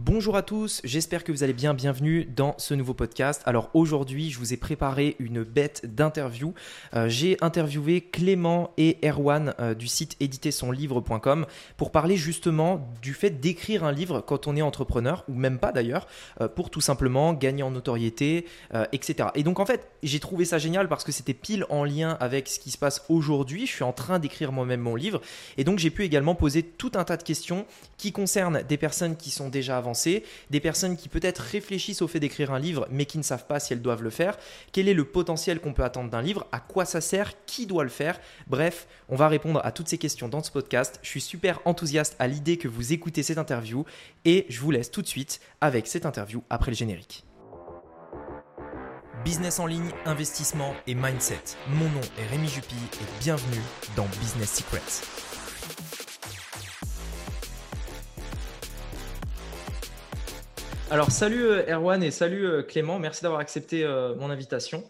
Bonjour à tous, j'espère que vous allez bien, bienvenue dans ce nouveau podcast. Alors aujourd'hui, je vous ai préparé une bête d'interview. Euh, j'ai interviewé Clément et Erwan euh, du site éditersonlivre.com pour parler justement du fait d'écrire un livre quand on est entrepreneur, ou même pas d'ailleurs, euh, pour tout simplement gagner en notoriété, etc. Et donc en fait, j'ai trouvé ça génial parce que c'était pile en lien avec ce qui se passe aujourd'hui. Je suis en train d'écrire moi-même mon livre et donc j'ai pu également poser tout un tas de questions qui concernent des personnes qui sont déjà avancées des personnes qui peut-être réfléchissent au fait d'écrire un livre mais qui ne savent pas si elles doivent le faire, quel est le potentiel qu'on peut attendre d'un livre, à quoi ça sert, qui doit le faire? Bref, on va répondre à toutes ces questions dans ce podcast. Je suis super enthousiaste à l'idée que vous écoutez cette interview et je vous laisse tout de suite avec cette interview après le générique. Business en ligne, investissement et mindset. Mon nom est Rémi Jupy et bienvenue dans Business Secrets. Alors salut euh, Erwan et salut euh, Clément, merci d'avoir accepté euh, mon invitation.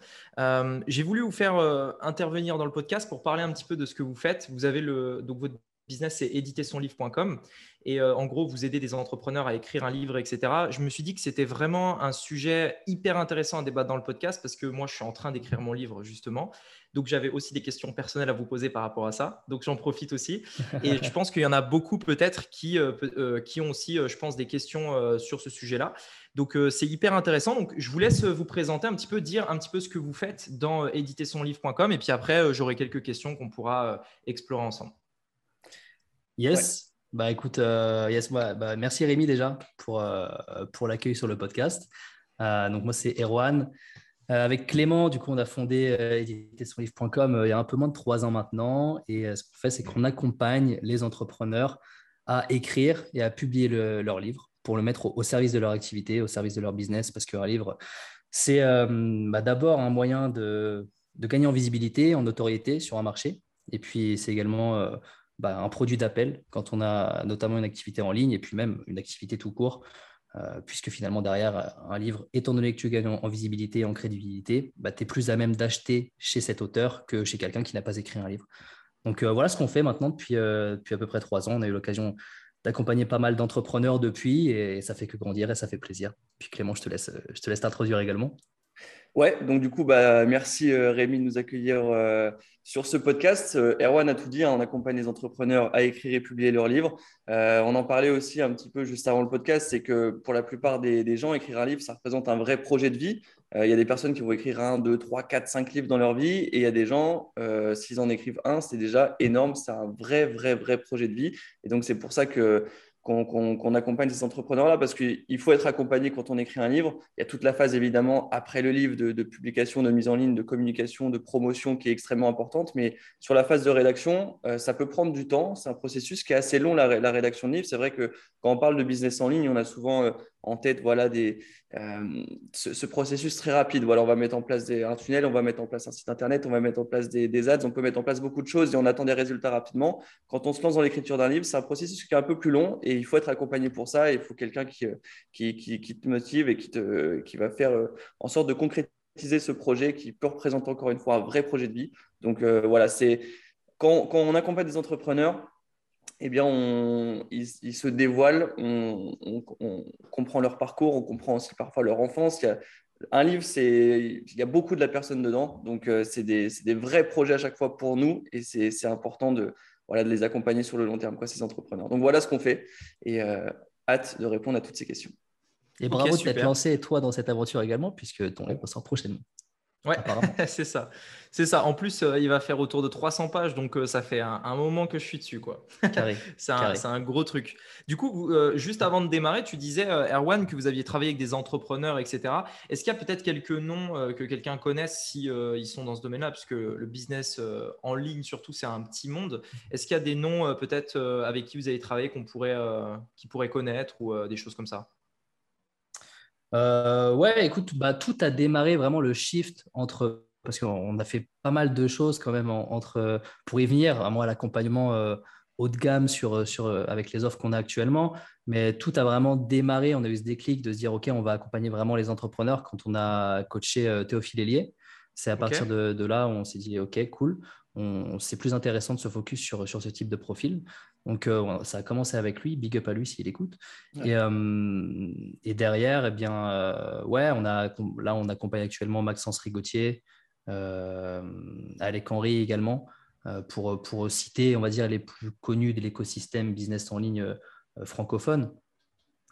J'ai voulu vous faire intervenir dans le podcast pour parler un petit peu de ce que vous faites. Vous avez le donc votre business c'est éditersonlivre.com et en gros vous aidez des entrepreneurs à écrire un livre etc. Je me suis dit que c'était vraiment un sujet hyper intéressant à débattre dans le podcast parce que moi je suis en train d'écrire mon livre justement donc, j'avais aussi des questions personnelles à vous poser par rapport à ça. Donc, j'en profite aussi. Et je pense qu'il y en a beaucoup peut-être qui, euh, euh, qui ont aussi, euh, je pense, des questions sur ce sujet-là. Donc, c'est hyper intéressant. Donc, je vous laisse vous présenter un petit peu, dire un petit peu ce que vous faites dans éditersonlivre.com. Et puis après, j'aurai quelques questions qu'on pourra explorer ensemble. Yes. Bah écoute, yes, bah, merci Rémi déjà pour, pour l'accueil sur le podcast. donc moi c'est Erwan, euh, avec Clément, du coup, on a fondé euh, éditersonlivre.com euh, il y a un peu moins de trois ans maintenant. Et ce qu'on fait, c'est qu'on accompagne les entrepreneurs à écrire et à publier leur livre pour le mettre au, service de leur activité, au service de leur business, parce qu'un livre, c'est bah, d'abord un moyen de, gagner en visibilité, en notoriété sur un marché. Et puis, c'est également bah, un produit d'appel quand on a notamment une activité en ligne et puis même une activité tout court euh, puisque finalement derrière un livre, étant donné que tu gagnes en, visibilité et en crédibilité, bah, tu es plus à même d'acheter chez cet auteur que chez quelqu'un qui n'a pas écrit un livre. Donc euh, voilà ce qu'on fait maintenant depuis, euh, depuis à peu près trois ans. On a eu l'occasion d'accompagner pas mal d'entrepreneurs depuis et ça fait que grandir et ça fait plaisir. Puis Clément, je te laisse, je te laisse t'introduire également. Ouais, donc du coup, bah, merci euh, Rémi de nous accueillir euh, sur ce podcast. Euh, Erwan a tout dit, hein, on accompagne les entrepreneurs à écrire et publier leurs livres. on en parlait aussi un petit peu juste avant le podcast, c'est que pour la plupart des, gens, écrire un livre, ça représente un vrai projet de vie. Il y a des personnes qui vont écrire un, deux, trois, quatre, cinq livres dans leur vie, et il y a des gens, s'ils en écrivent un, c'est déjà énorme, c'est un vrai, vrai, vrai projet de vie. Et donc c'est pour ça que qu'on accompagne ces entrepreneurs-là parce qu'il faut être accompagné quand on écrit un livre. Il y a toute la phase évidemment après le livre de, publication, de mise en ligne, de communication, de promotion qui est extrêmement importante. Mais sur la phase de rédaction, euh, ça peut prendre du temps. C'est un processus qui est assez long, la, rédaction de livre. C'est vrai que quand on parle de business en ligne, on a souvent euh, en tête voilà, des, euh, ce, processus très rapide. Voilà, on va mettre en place un tunnel, on va mettre en place un site internet, on va mettre en place des, ads, on peut mettre en place beaucoup de choses et on attend des résultats rapidement. Quand on se lance dans l'écriture d'un livre, c'est un processus qui est un peu plus long il faut être accompagné pour ça. il faut quelqu'un qui, euh, te motive et qui, va faire euh, en sorte de concrétiser ce projet qui peut représenter encore une fois un vrai projet de vie. Donc voilà, c'est quand, on accompagne des entrepreneurs, eh bien, ils, se dévoilent, on, comprend leur parcours, on comprend aussi parfois leur enfance. Un livre, c'est, il y a beaucoup de la personne dedans, donc euh, c'est des, vrais projets à chaque fois pour nous et c'est important de, voilà, de les accompagner sur le long terme, quoi, ces entrepreneurs. Donc voilà ce qu'on fait et euh, hâte de répondre à toutes ces questions. Et bravo de t'être lancé, toi, dans cette aventure également, puisque ton livre sort prochainement. Ouais, c'est ça. C'est ça. En plus, euh, il va faire autour de 300 pages, donc euh, ça fait un, moment que je suis dessus. quoi. c'est un, gros truc. Du coup, euh, juste avant de démarrer, tu disais, Erwan, que vous aviez travaillé avec des entrepreneurs, etc. Est-ce qu'il y a peut-être quelques noms que quelqu'un connaisse si ils sont dans ce domaine-là? Puisque le business en ligne, surtout, c'est un petit monde. Est-ce qu'il y a des noms peut-être avec qui vous avez travaillé qu'on pourrait, qui pourrait connaître ou des choses comme ça? Euh, ouais, écoute, bah, tout a démarré vraiment le shift entre parce qu'on a fait pas mal de choses quand même entre pour y venir, à moi l'accompagnement euh, haut de gamme sur, sur, avec les offres qu'on a actuellement, mais tout a vraiment démarré. On a eu ce déclic de se dire ok, on va accompagner vraiment les entrepreneurs quand on a coaché euh, Théophile Hélier. C'est à partir de, là où on s'est dit, OK, cool, c'est plus intéressant de se focus sur, sur ce type de profil. Donc, euh, ça a commencé avec lui, big up à lui s'il écoute. Et, euh, et, derrière, eh bien, euh, ouais, on a, là, on accompagne actuellement Maxence Rigotier, Alec Henry également, pour, pour citer, on va dire, les plus connus de l'écosystème business en ligne francophone.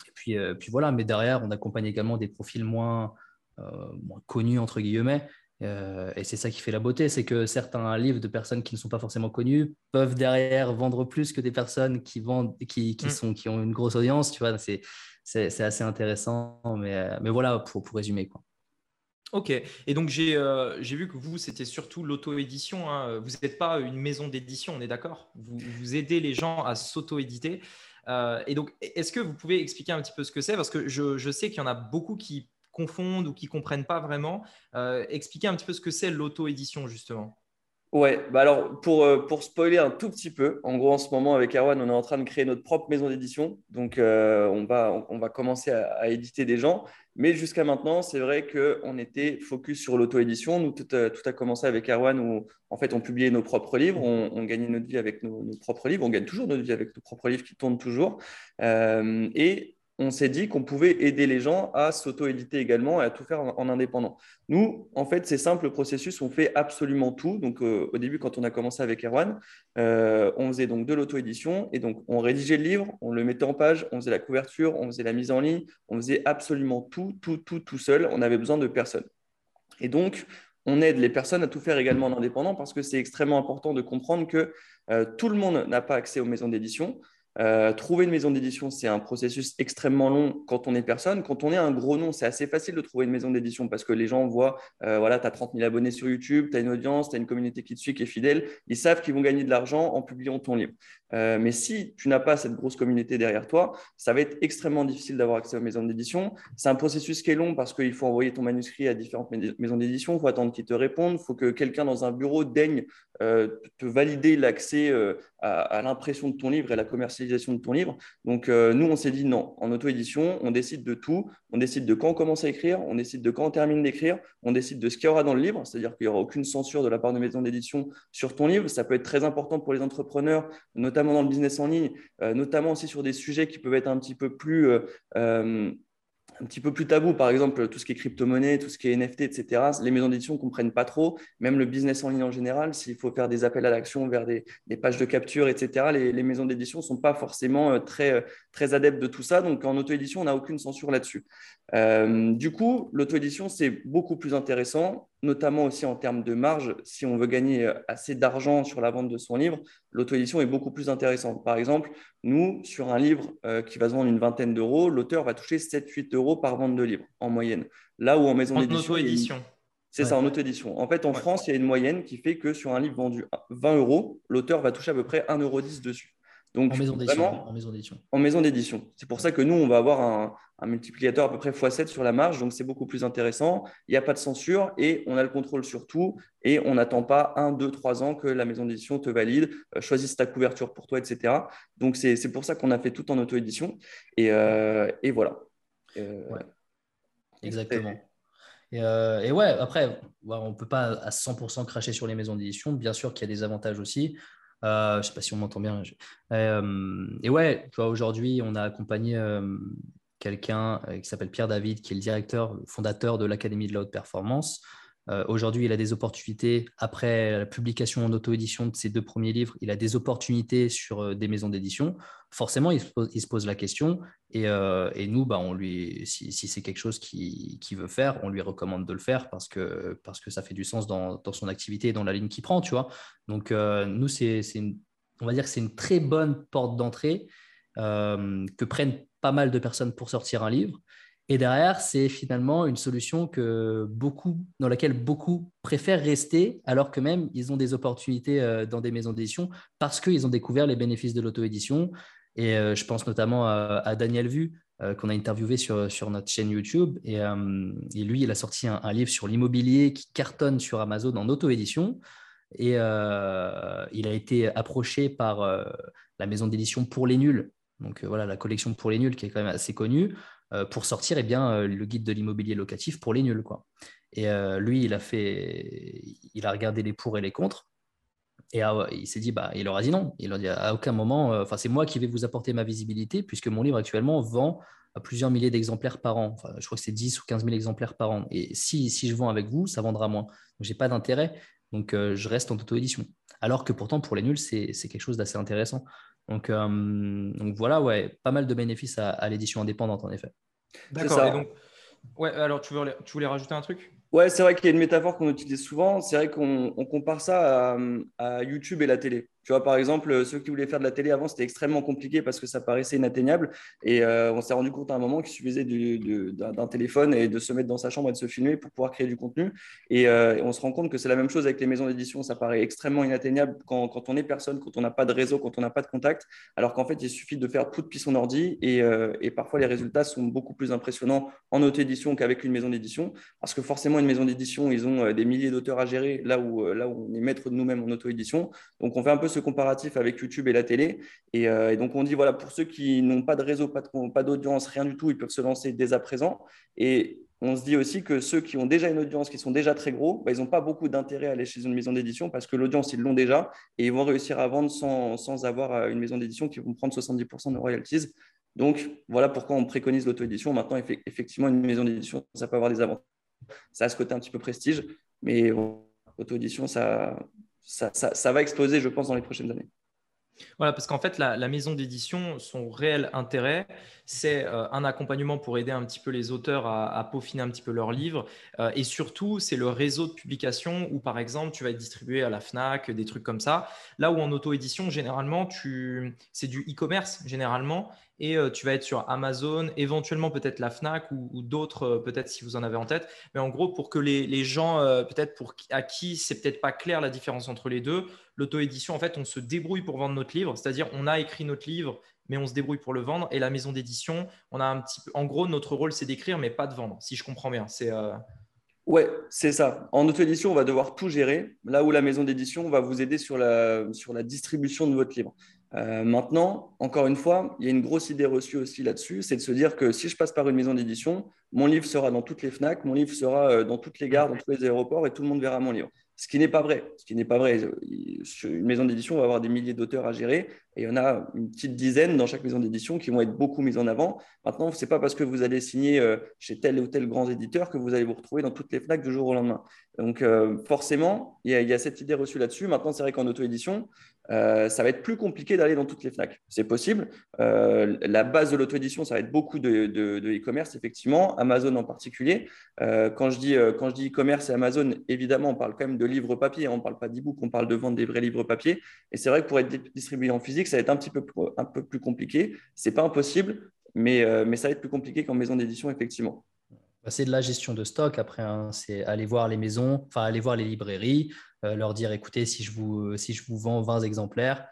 Et puis, puis voilà, mais derrière, on accompagne également des profils moins, moins connus, entre guillemets, euh, et c'est ça qui fait la beauté, c'est que certains livres de personnes qui ne sont pas forcément connues peuvent derrière vendre plus que des personnes qui, vendent, qui, qui mm. sont, qui ont une grosse audience. Tu vois, c'est, c'est, assez intéressant. Mais, euh, mais voilà, pour, pour résumer. Quoi. Ok, et donc j'ai, euh, j'ai vu que vous, c'était surtout l'auto-édition. Hein. Vous n'êtes pas une maison d'édition, on est d'accord? Vous, vous aidez les gens à s'auto-éditer. et donc, est-ce que vous pouvez expliquer un petit peu ce que c'est? Parce que je, je sais qu'il y en a beaucoup qui confondent ou qui comprennent pas vraiment. Euh, expliquer un petit peu ce que c'est l'auto-édition, justement. Ouais, bah alors pour, euh, pour spoiler un tout petit peu, en gros en ce moment avec Erwan, on est en train de créer notre propre maison d'édition. Donc euh, on, va, on, va commencer à, éditer des gens. Mais jusqu'à maintenant, c'est vrai qu'on était focus sur l'auto-édition. Nous, tout, a commencé avec Erwan où en fait on publiait nos propres livres, on, gagnait notre vie avec nos, nos, propres livres, on gagne toujours notre vie avec nos propres livres qui tournent toujours. et on s'est dit qu'on pouvait aider les gens à s'auto-éditer également et à tout faire en, indépendant. Nous, en fait, c'est simple le processus, on fait absolument tout. Donc, euh, au début, quand on a commencé avec Erwan, euh, on faisait donc de l'auto-édition et donc on rédigeait le livre, on le mettait en page, on faisait la couverture, on faisait la mise en ligne, on faisait absolument tout, tout, tout, tout seul. On avait besoin de personne. Et donc, on aide les personnes à tout faire également en indépendant parce que c'est extrêmement important de comprendre que euh, tout le monde n'a pas accès aux maisons d'édition. Euh, trouver une maison d'édition, c'est un processus extrêmement long quand on est personne. Quand on est un gros nom, c'est assez facile de trouver une maison d'édition parce que les gens voient, euh, voilà, tu as 30 000 abonnés sur YouTube, tu as une audience, tu as une communauté qui te suit, qui est fidèle. Ils savent qu'ils vont gagner de l'argent en publiant ton livre. Euh, mais si tu n'as pas cette grosse communauté derrière toi, ça va être extrêmement difficile d'avoir accès aux maisons d'édition. C'est un processus qui est long parce qu'il faut envoyer ton manuscrit à différentes maisons d'édition, il faut attendre qu'ils te répondent, il faut que quelqu'un dans un bureau daigne te valider l'accès à, l'impression de ton livre et la commercialisation de ton livre. Donc, euh, nous, on s'est dit non, en auto-édition, on décide de tout. On décide de quand on commence à écrire, on décide de quand on termine d'écrire, on décide de ce qu'il y aura dans le livre, c'est-à-dire qu'il n'y aura aucune censure de la part de maison d'édition sur ton livre. Ça peut être très important pour les entrepreneurs, notamment dans le business en ligne, euh, notamment aussi sur des sujets qui peuvent être un petit peu plus. Euh, un petit peu plus tabou, par exemple tout ce qui est crypto-monnaie, tout ce qui est NFT, etc. Les maisons d'édition ne comprennent pas trop, même le business en ligne en général, s'il faut faire des appels à l'action vers des, pages de capture, etc. Les, maisons d'édition ne sont pas forcément euh, très, euh, très adeptes de tout ça, donc en auto-édition, on n'a aucune censure là-dessus. Euh, du coup, l'auto-édition, c'est beaucoup plus intéressant, notamment aussi en termes de marge. Si on veut gagner assez d'argent sur la vente de son livre, l'auto-édition est beaucoup plus intéressante. Par exemple, nous, sur un livre euh, qui va se vendre une vingtaine d'euros, l'auteur va toucher 7-8 euros par vente de livre en moyenne. Là où en maison d'édition. En auto-édition. C'est ça, en auto-édition. En fait, en France, il y a une moyenne qui fait que sur un livre vendu 20 euros, l'auteur va toucher à peu près 1,10 euro dessus en maison d'édition. En maison d'édition. C'est pour ça que nous, on va avoir un, multiplicateur à peu près x7 sur la marge, donc c'est beaucoup plus intéressant. Il n'y a pas de censure et on a le contrôle sur tout et on n'attend pas un, deux, trois ans que la maison d'édition te valide, euh, choisisse ta couverture pour toi, etc. Donc c'est pour ça qu'on a fait tout en auto-édition et, euh, voilà. Euh, Exactement. Et, ouais, après, on ne peut pas à 100% cracher sur les maisons d'édition. Bien sûr qu'il y a des avantages aussi. Euh, je ne sais pas si on m'entend bien. Euh, et ouais, aujourd'hui, on a accompagné euh, quelqu'un qui s'appelle Pierre David, qui est le directeur, fondateur de l'Académie de la haute performance. Euh, aujourd'hui, il a des opportunités, après la publication en auto-édition de ses deux premiers livres, il a des opportunités sur euh, des maisons d'édition. Forcément, il se, pose, la question. Et, euh, nous, bah, on lui, si, c'est quelque chose qu'il veut faire, on lui recommande de le faire parce que, ça fait du sens dans, son activité et dans la ligne qu'il prend. Tu vois Donc, nous, on va dire que c'est une très bonne porte d'entrée que prennent pas mal de personnes pour sortir un livre. Et derrière, c'est finalement une solution que beaucoup, dans laquelle beaucoup préfèrent rester, alors que même ils ont des opportunités euh, dans des maisons d'édition parce qu'ils ont découvert les bénéfices de l'auto-édition. Et euh, je pense notamment à, Daniel Vu, euh, qu'on a interviewé sur, sur notre chaîne YouTube. Et, lui, il a sorti un, livre sur l'immobilier qui cartonne sur Amazon en auto-édition. Et il a été approché par la maison d'édition pour les nuls. Donc voilà, la collection pour les nuls qui est quand même assez connue. Pour sortir eh bien, le guide de l'immobilier locatif pour les nuls. Quoi. Et lui, il a, fait, il a regardé les pour et les contre. Et il s'est dit, bah, il leur a dit non. Il leur a dit à aucun moment, c'est moi qui vais vous apporter ma visibilité, puisque mon livre actuellement vend à plusieurs milliers d'exemplaires par an. Enfin, je crois que c'est 10 ou 15 000 exemplaires par an. Et si, si je vends avec vous, ça vendra moins. Donc, je n'ai pas d'intérêt. Donc, je reste en auto-édition. Alors que pourtant, pour les nuls, c'est quelque chose d'assez intéressant. Donc, donc, voilà, ouais, pas mal de bénéfices à, l'édition indépendante, en effet. D'accord. Ouais, alors tu voulais, tu voulais rajouter un truc? Ouais, c'est vrai qu'il y a une métaphore qu'on utilise souvent. C'est vrai qu'on compare ça à, YouTube et la télé. Tu vois, par exemple, euh, ceux qui voulaient faire de la télé avant, c'était extrêmement compliqué parce que ça paraissait inatteignable. Et euh, on s'est rendu compte à un moment qu'il suffisait d'un téléphone et de se mettre dans sa chambre et de se filmer pour pouvoir créer du contenu. Et, euh, on se rend compte que c'est la même chose avec les maisons d'édition. Ça paraît extrêmement inatteignable quand, on est personne, quand on n'a pas de réseau, quand on n'a pas de contact. Alors qu'en fait, il suffit de faire tout depuis son ordi. Et, et parfois, les résultats sont beaucoup plus impressionnants en auto-édition qu'avec une maison d'édition. Parce que forcément, une maison d'édition, ils ont des milliers d'auteurs à gérer là où, là où on est maître de nous-mêmes en auto-édition. Donc, on fait un peu ce comparatif avec YouTube et la télé. Euh, et, donc, on dit, voilà, pour ceux qui n'ont pas de réseau, pas d'audience, rien du tout, ils peuvent se lancer dès à présent. Et on se dit aussi que ceux qui ont déjà une audience, qui sont déjà très gros, bah, ils n'ont pas beaucoup d'intérêt à aller chez une maison d'édition parce que l'audience, ils l'ont déjà et ils vont réussir à vendre sans, avoir euh, une maison d'édition qui vont prendre 70% de royalties. Donc, voilà pourquoi on préconise l'auto-édition. Maintenant, effectivement, une maison d'édition, ça peut avoir des avantages. Ça a ce côté un petit peu prestige, mais l'auto-édition, ça, ça, va exploser, je pense, dans les prochaines années. Voilà, parce qu'en fait, la, maison d'édition, son réel intérêt, c'est euh, un accompagnement pour aider un petit peu les auteurs à, peaufiner un petit peu leurs livres. Euh, et surtout, c'est le réseau de publication où, par exemple, tu vas être distribué à la FNAC, des trucs comme ça. Là où en auto-édition, généralement, c'est du e-commerce, généralement et euh, tu vas être sur Amazon, éventuellement peut-être la Fnac ou, d'autres, peut-être si vous en avez en tête. Mais en gros, pour que les, gens, euh, peut-être pour à qui c'est peut-être pas clair la différence entre les deux, l'auto-édition, en fait, on se débrouille pour vendre notre livre, c'est-à-dire on a écrit notre livre, mais on se débrouille pour le vendre. Et la maison d'édition, on a un petit peu, en gros, notre rôle c'est d'écrire, mais pas de vendre, si je comprends bien. C'est Ouais, c'est ça. En auto-édition, on va devoir tout gérer, là où la maison d'édition va vous aider sur la, sur la distribution de votre livre. Euh, maintenant, encore une fois, il y a une grosse idée reçue aussi là-dessus, c'est de se dire que si je passe par une maison d'édition, mon livre sera dans toutes les FNAC, mon livre sera euh, dans toutes les gares, dans tous les aéroports et tout le monde verra mon livre. Ce qui n'est pas vrai. Ce qui n'est pas vrai. Une maison d'édition va avoir des milliers d'auteurs à gérer et il y en a une petite dizaine dans chaque maison d'édition qui vont être beaucoup mises en avant. Maintenant, ce n'est pas parce que vous allez signer euh, chez tel ou tel grand éditeur que vous allez vous retrouver dans toutes les FNAC du jour au lendemain. Donc, forcément, il y, a, cette idée reçue là-dessus. Maintenant, c'est vrai qu'en auto-édition, euh, ça va être plus compliqué d'aller dans toutes les FNAC. C'est possible. Euh, la base de l'auto-édition, ça va être beaucoup de e-commerce, effectivement, Amazon en particulier. Euh, quand je dis quand je dis e-commerce et Amazon, évidemment, on parle quand même de livres papier, on ne parle pas d'e-book, on parle de vendre des vrais livres papier. Et c'est vrai que pour être distribué en physique, ça va être un petit peu, un peu plus compliqué. Ce n'est pas impossible, mais, mais ça va être plus compliqué qu'en maison d'édition, effectivement. Bah, c'est de la gestion de stock. Après, hein, c'est aller voir les maisons, enfin aller voir les librairies, euh, leur dire écoutez, si je, vous, si je vous vends 20 exemplaires,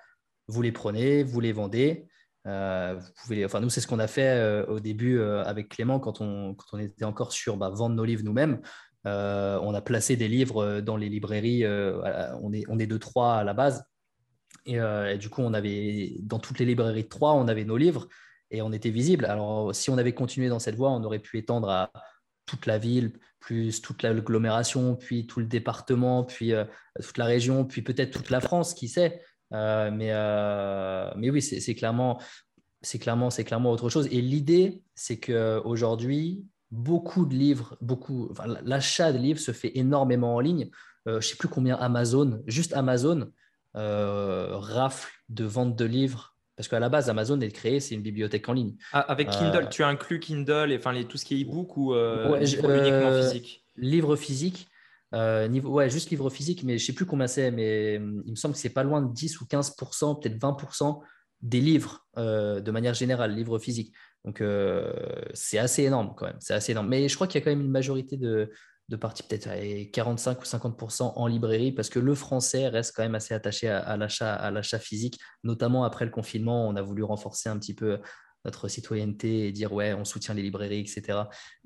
vous les prenez, vous les vendez. Euh, enfin, nous, c'est ce qu'on a fait euh, au début avec Clément quand on, quand on était encore sur bah, vendre nos livres nous-mêmes. on a placé des livres dans les librairies. on, est, on est de trois à la base. Et, et, du coup, on avait dans toutes les librairies de Troyes, on avait nos livres et on était visible. Alors, si on avait continué dans cette voie, on aurait pu étendre à, toute la ville, plus toute l'agglomération, puis tout le département, puis euh, toute la région, puis peut-être toute la France, qui sait. Euh, mais, euh, mais oui, c'est clairement, c'est clairement, c'est clairement autre chose. Et l'idée, c'est qu'aujourd'hui, beaucoup de livres, beaucoup, l'achat de livres se fait énormément en ligne. je ne sais plus combien Amazon, juste Amazon, rafle de vente de livres parce qu'à la base, Amazon est créé, c'est une bibliothèque en ligne. Ah, avec Kindle, euh, tu inclus Kindle et enfin les, tout ce qui est e-book ou euh, livre uniquement euh, physique? Livre physique. niveau, ouais, juste livre physique, mais je ne sais plus combien c'est, mais il me semble que c'est pas loin de 10 ou 15 peut-être 20% des livres de manière générale, livres physiques. Donc c'est assez énorme quand même. C'est assez énorme. Mais je crois qu'il y a quand même une majorité de, de partie peut-être 45 ou 50% en librairie parce que le français reste quand même assez attaché à, l'achat à l'achat physique. Notamment après le confinement on a voulu renforcer un petit peu notre citoyenneté et dire ouais on soutient les librairies etc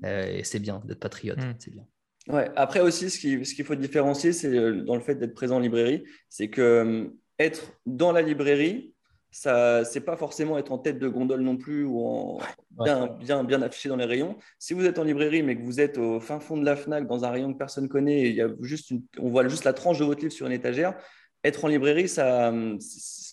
euh, et c'est bien d'être patriote hmm. c'est bien. Ouais après aussi ce qu'il ce qu'il faut différencier c'est euh, dans le fait d'être présent en librairie c'est que euh, être dans la librairie ça c'est pas forcément être en tête de gondole non plus ou en, bien, bien, bien affiché dans les rayons. Si vous êtes en librairie, mais que vous êtes au fin fond de la Fnac, dans un rayon que personne connaît, il y a juste on voit juste la tranche de votre livre sur une étagère, être en librairie, ça,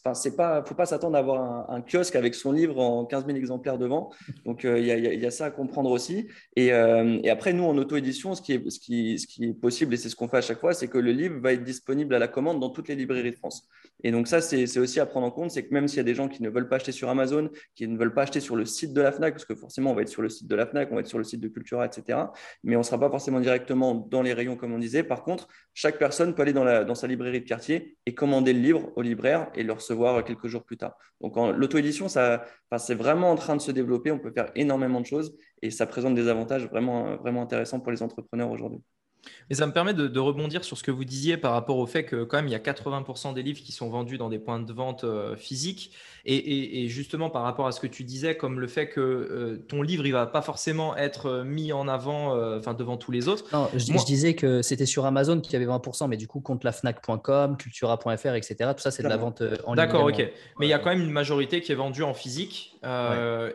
enfin, c'est pas, faut pas s'attendre à avoir un, kiosque avec son livre en 15 000 exemplaires devant. Donc, euh, il y, a ça à comprendre aussi. Et, après, nous, en auto-édition, ce qui est, possible, et c'est ce qu'on fait à chaque fois, c'est que le livre va être disponible à la commande dans toutes les librairies de France. Et donc, ça, c'est aussi à prendre en compte, c'est que même s'il y a des gens qui ne veulent pas acheter sur Amazon, qui ne veulent pas acheter sur le site de la FNAC, parce que forcément, on va être sur le site de la FNAC, on va être sur le site de Cultura, etc. Mais on ne sera pas forcément directement dans les rayons, comme on disait. Par contre, chaque personne peut aller dans sa librairie de quartier et commander le livre au libraire et le recevoir quelques jours plus tard. Donc, l'auto-édition, c'est vraiment en train de se développer. On peut faire énormément de choses et ça présente des avantages vraiment, vraiment intéressants pour les entrepreneurs aujourd'hui. Et ça me permet de, rebondir sur ce que vous disiez par rapport au fait que quand même il y a 80% des livres qui sont vendus dans des points de vente euh, physiques. Et, justement par rapport à ce que tu disais, comme le fait que euh, ton livre il va pas forcément être euh, mis en avant, enfin devant tous les autres. Non, je, disais que c'était sur Amazon qu'il y avait 20%, mais du coup contre la Fnac.com, Cultura.fr, etc. Tout ça c'est de la vente en ligne. D'accord, ok. Mais il y a quand même une majorité qui est vendue en physique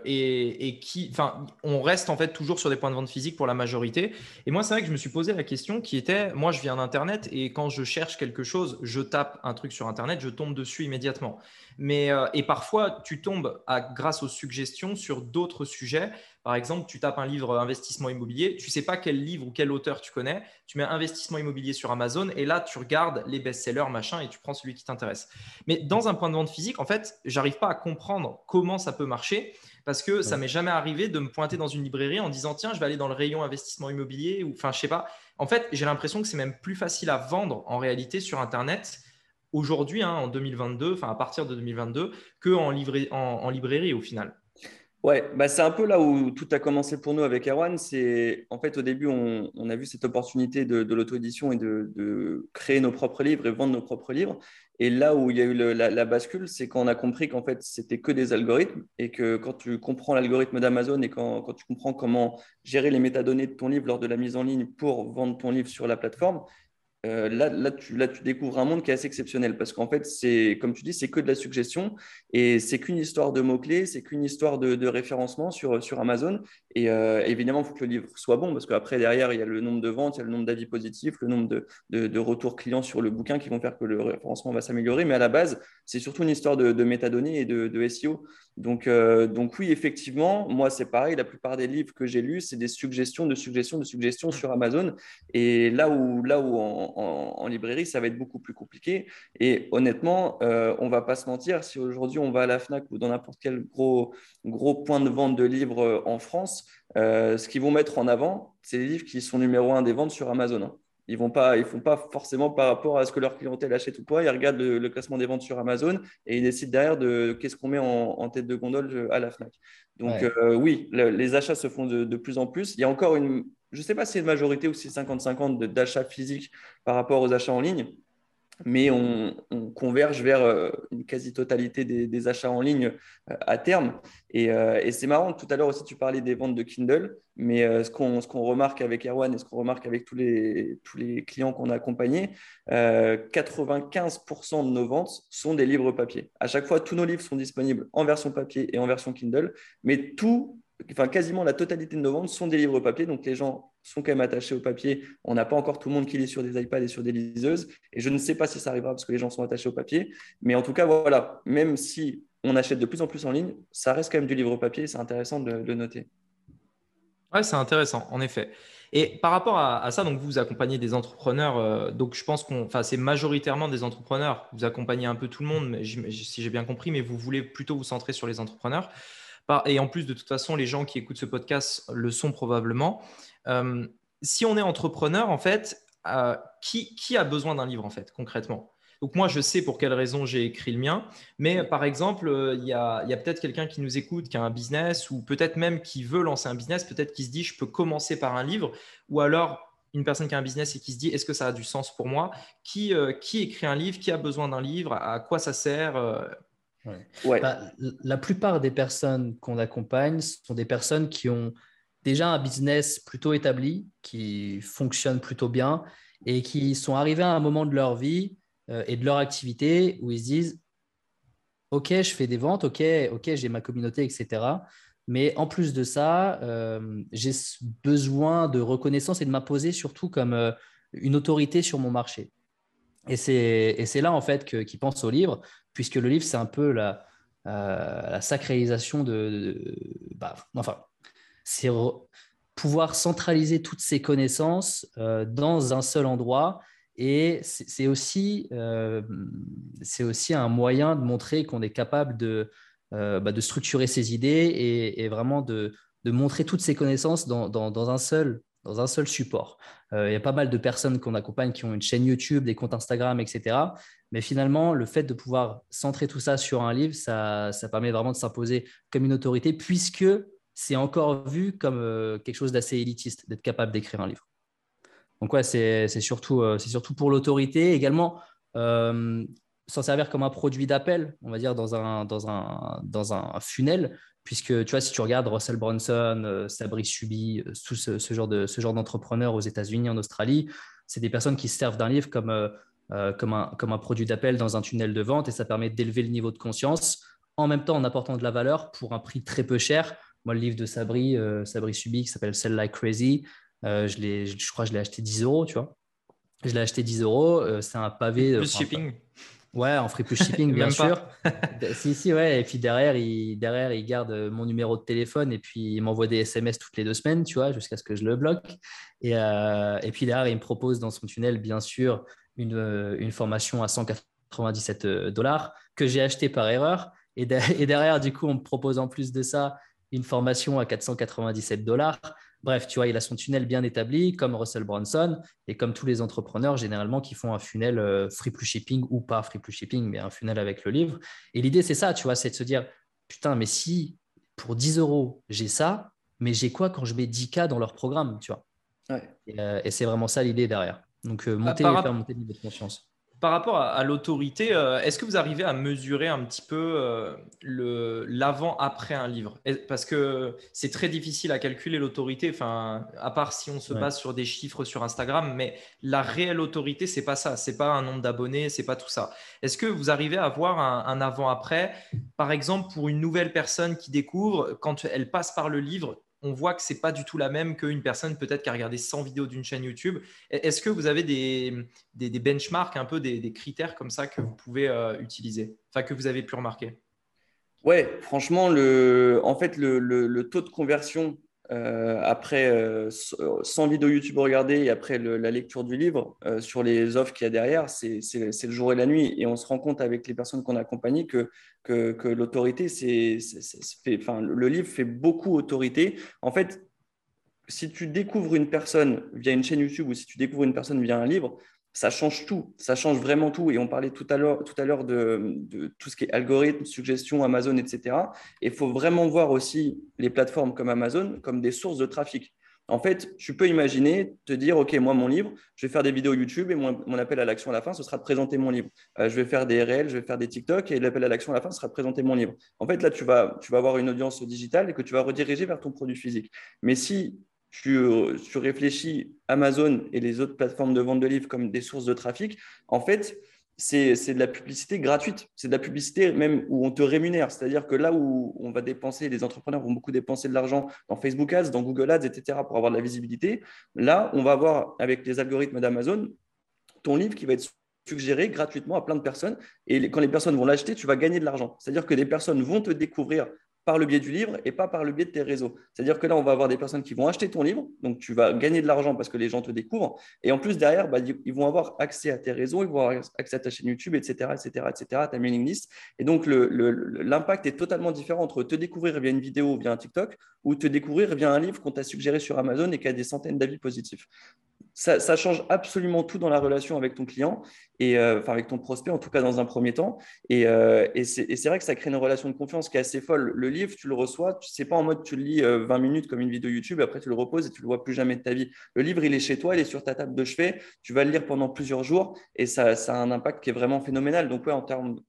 et, et, qui, enfin, on reste en fait toujours sur des points de vente physiques pour la majorité. Et moi c'est vrai que je me suis posé la question qui était, moi je viens d'Internet et quand je cherche quelque chose, je tape un truc sur Internet, je tombe dessus immédiatement. Mais, euh, et parfois, tu tombes à, grâce aux suggestions sur d'autres sujets. Par exemple, tu tapes un livre investissement immobilier, tu sais pas quel livre ou quel auteur tu connais, tu mets investissement immobilier sur Amazon et là, tu regardes les best-sellers, machin, et tu prends celui qui t'intéresse. Mais dans un point de vente physique, en fait, j'arrive pas à comprendre comment ça peut marcher parce que ça m'est jamais arrivé de me pointer dans une librairie en disant tiens, je vais aller dans le rayon investissement immobilier ou enfin, je sais pas. En fait, j'ai l'impression que c'est même plus facile à vendre en réalité sur Internet aujourd'hui, hein, en 2022, enfin à partir de 2022, qu'en en, librairie au final. Ouais, bah c'est un peu là où tout a commencé pour nous avec Erwan. C'est en fait au début, on, a vu cette opportunité de, l'auto-édition et de, créer nos propres livres et vendre nos propres livres. Et là où il y a eu la, bascule, c'est quand on a compris qu'en fait c'était que des algorithmes et que quand tu comprends l'algorithme d'Amazon et quand, tu comprends comment gérer les métadonnées de ton livre lors de la mise en ligne pour vendre ton livre sur la plateforme, euh, là, là, tu, découvres un monde qui est assez exceptionnel parce qu'en fait, c'est comme tu dis, c'est que de la suggestion et c'est qu'une histoire de mots-clés, c'est qu'une histoire de, référencement sur, sur Amazon. Et euh, évidemment, il faut que le livre soit bon parce qu'après, derrière, il y a le nombre de ventes, il y a le nombre d'avis positifs, le nombre de, de, retours clients sur le bouquin qui vont faire que le référencement va s'améliorer. Mais à la base, c'est surtout une histoire de, métadonnées et de, SEO. Donc, euh, donc oui, effectivement, moi, c'est pareil. La plupart des livres que j'ai lus, c'est des suggestions de suggestions de suggestions mmh. sur Amazon. Et là où, là où en, librairie, ça va être beaucoup plus compliqué. Et honnêtement, euh, on ne va pas se mentir, si aujourd'hui on va à la FNAC ou dans n'importe quel gros, gros point de vente de livres euh, en France, euh, ce qu'ils vont mettre en avant, c'est les livres qui sont numéro un des ventes sur Amazon. Ils ne ils font pas forcément par rapport à ce que leur clientèle achète ou pas. Ils regardent le, classement des ventes sur Amazon et ils décident derrière de qu'est-ce qu'on met en, tête de gondole à la Fnac. Donc oui, les achats se font de, de, plus en plus. Il y a encore une, je ne sais pas si c'est une majorité ou si c'est 50-50 d'achats physiques par rapport aux achats en ligne, mais on, converge vers euh, une quasi-totalité des, achats en ligne euh, à terme. Euh, et, c'est marrant, tout à l'heure aussi, tu parlais des ventes de Kindle, mais ce qu'on remarque avec Erwan et ce qu'on remarque avec tous les, tous les clients qu'on a accompagnés, 95% de nos ventes sont des livres papier. À chaque fois, tous nos livres sont disponibles en version papier et en version Kindle, mais tout enfin quasiment la totalité de nos ventes sont des livres papier, donc les gens sont quand même attachés au papier. On n'a pas encore tout le monde qui lit sur des iPads et sur des liseuses, et je ne sais pas si ça arrivera parce que les gens sont attachés au papier, mais en tout cas voilà, même si on achète de plus en plus en ligne, ça reste quand même du livre papier, c'est intéressant de le noter. Ouais, c'est intéressant, en effet. Et par rapport à, ça, donc vous accompagnez des entrepreneurs, euh, donc je pense qu'on, c'est majoritairement des entrepreneurs. Vous accompagnez un peu tout le monde, si j'ai bien compris, mais vous voulez plutôt vous centrer sur les entrepreneurs. Et en plus, de toute façon, les gens qui écoutent ce podcast le sont probablement. Euh, si on est entrepreneur, en fait, euh, qui, qui, a besoin d'un livre, en fait, concrètement? Donc moi, je sais pour quelle raison j'ai écrit le mien, mais par exemple, euh, il y a, y a peut-être quelqu'un qui nous écoute, qui a un business, ou peut-être même qui veut lancer un business, peut-être qui se dit, je peux commencer par un livre, ou alors une personne qui a un business et qui se dit, est-ce que ça a du sens pour moi? Qui, qui écrit un livre, qui a besoin d'un livre, à quoi ça sert bah, la plupart des personnes qu'on accompagne sont des personnes qui ont déjà un business plutôt établi, qui fonctionne plutôt bien et qui sont arrivés à un moment de leur vie euh, et de leur activité où ils se disent Ok, je fais des ventes, ok, ok, j'ai ma communauté, etc. Mais en plus de ça, euh, j'ai besoin de reconnaissance et de m'imposer surtout comme euh, une autorité sur mon marché. Et c'est là, en fait, qu'il pense au livre, puisque le livre, c'est un peu la, euh, sacralisation de. Bah, enfin, c'est pouvoir centraliser toutes ces connaissances dans un seul endroit. Et c'est aussi, aussi un moyen de montrer qu'on est capable de, euh, bah, structurer ses idées et, vraiment de, montrer toutes ses connaissances dans, un, seul, dans un seul support. Euh, il y a pas mal de personnes qu'on accompagne qui ont une chaîne YouTube, des comptes Instagram, etc. Mais finalement, le fait de pouvoir centrer tout ça sur un livre, ça, permet vraiment de s'imposer comme une autorité, puisque c'est encore vu comme euh, quelque chose d'assez élitiste d'être capable d'écrire un livre. Donc ouais, c'est surtout, surtout pour l'autorité. Également, s'en servir comme un produit d'appel, on va dire, dans un, dans un, dans un funnel, puisque tu vois, si tu regardes Russell Brunson, euh, Sabri Subi, euh, tout ce, ce, genre d'entrepreneurs aux États-Unis, en Australie, c'est des personnes qui se servent d'un livre comme, euh, comme, un, comme un produit d'appel dans un tunnel de vente et ça permet d'élever le niveau de conscience en même temps en apportant de la valeur pour un prix très peu cher. Moi, le livre de Sabri, Sabri Subi qui s'appelle Sell Like Crazy, je, je, je crois que je l'ai acheté 10 euros, tu vois. Je l'ai acheté 10 euros. c'est un pavé. Plus shipping. Ouais, en free plus shipping, bien sûr. si, si, ouais. Et puis derrière il, derrière, il garde mon numéro de téléphone et puis il m'envoie des SMS toutes les deux semaines, tu vois, jusqu'à ce que je le bloque. Et, euh, et, puis derrière, il me propose dans son tunnel, bien sûr, une, une formation à 197 dollars que j'ai acheté par erreur. Et, et derrière, du coup, on me propose en plus de ça une formation à 497 dollars. Bref, tu vois, il a son tunnel bien établi, comme Russell Brunson et comme tous les entrepreneurs généralement qui font un funnel euh, free plus shipping ou pas free plus shipping, mais un funnel avec le livre. Et l'idée, c'est ça, tu vois, c'est de se dire, putain, mais si pour 10 euros, j'ai ça, mais j'ai quoi quand je mets 10K dans leur programme, tu vois? Euh, Et, c'est vraiment ça l'idée derrière. Donc, euh, monter et faire monter le niveau de confiance par rapport à, l'autorité, euh, est-ce que vous arrivez à mesurer un petit peu euh, l'avant-après un livre? Parce que c'est très difficile à calculer l'autorité, enfin, à part si on se base sur des chiffres sur Instagram, mais la réelle autorité, c'est pas ça, c'est pas un nombre d'abonnés, c'est pas tout ça. Est-ce que vous arrivez à avoir un, un avant-après? Par exemple, pour une nouvelle personne qui découvre, quand elle passe par le livre, on voit que c'est pas du tout la même qu'une personne peut-être qui a regardé 100 vidéos d'une chaîne YouTube. Est-ce que vous avez des, des, benchmarks, un peu des, critères comme ça que vous pouvez euh, utiliser, enfin que vous avez pu remarquer? Ouais, franchement, le, en fait, le taux de conversion euh, après 100 euh, vidéos YouTube regardées et après la lecture du livre, euh, sur les offres qu'il y a derrière, c'est le jour et la nuit. Et on se rend compte avec les personnes qu'on accompagne que, que, l'autorité, enfin, le livre fait beaucoup autorité. En fait, si tu découvres une personne via une chaîne YouTube ou si tu découvres une personne via un livre, ça change tout, ça change vraiment tout. Et on parlait tout à l'heure, de, tout ce qui est algorithme, suggestion, Amazon, etc. Et il faut vraiment voir aussi les plateformes comme Amazon comme des sources de trafic. En fait, tu peux imaginer te dire, OK, moi, mon livre, je vais faire des vidéos YouTube et mon, appel à l'action à la fin, ce sera de présenter mon livre. Euh, je vais faire des réels, je vais faire des TikTok et l'appel à l'action à la fin sera de présenter mon livre. En fait, là, tu vas, tu vas avoir une audience digitale et que tu vas rediriger vers ton produit physique. Mais si tu, réfléchis Amazon et les autres plateformes de vente de livres comme des sources de trafic, en fait, c'est de la publicité gratuite. C'est de la publicité même où on te rémunère. C'est-à-dire que là où on va dépenser, les entrepreneurs vont beaucoup dépenser de l'argent dans Facebook Ads, dans Google Ads, etc., pour avoir de la visibilité, là, on va avoir avec les algorithmes d'Amazon ton livre qui va être suggéré gratuitement à plein de personnes. Et quand les personnes vont l'acheter, tu vas gagner de l'argent. C'est-à-dire que des personnes vont te découvrir par le biais du livre et pas par le biais de tes réseaux. C'est-à-dire que là, on va avoir des personnes qui vont acheter ton livre, donc tu vas gagner de l'argent parce que les gens te découvrent, et en plus derrière, bah, ils vont avoir accès à tes réseaux, ils vont avoir accès à ta chaîne YouTube, etc., etc., etc., ta mailing list. Et donc l'impact est totalement différent entre te découvrir via une vidéo, via un TikTok, ou te découvrir via un livre qu'on t'a suggéré sur Amazon et qui a des centaines d'avis positifs ça, change absolument tout dans la relation avec ton client et euh, enfin avec ton prospect en tout cas dans un premier temps. Et, euh, et c'est vrai que ça crée une relation de confiance qui est assez folle. Le livre tu le reçois sais pas en mode tu le lis 20 euh, minutes comme une vidéo YouTube après tu le reposes et tu le vois plus jamais de ta vie. Le livre il est chez toi il est sur ta table de chevet tu vas le lire pendant plusieurs jours et ça, a un impact qui est vraiment phénoménal. Donc ouais en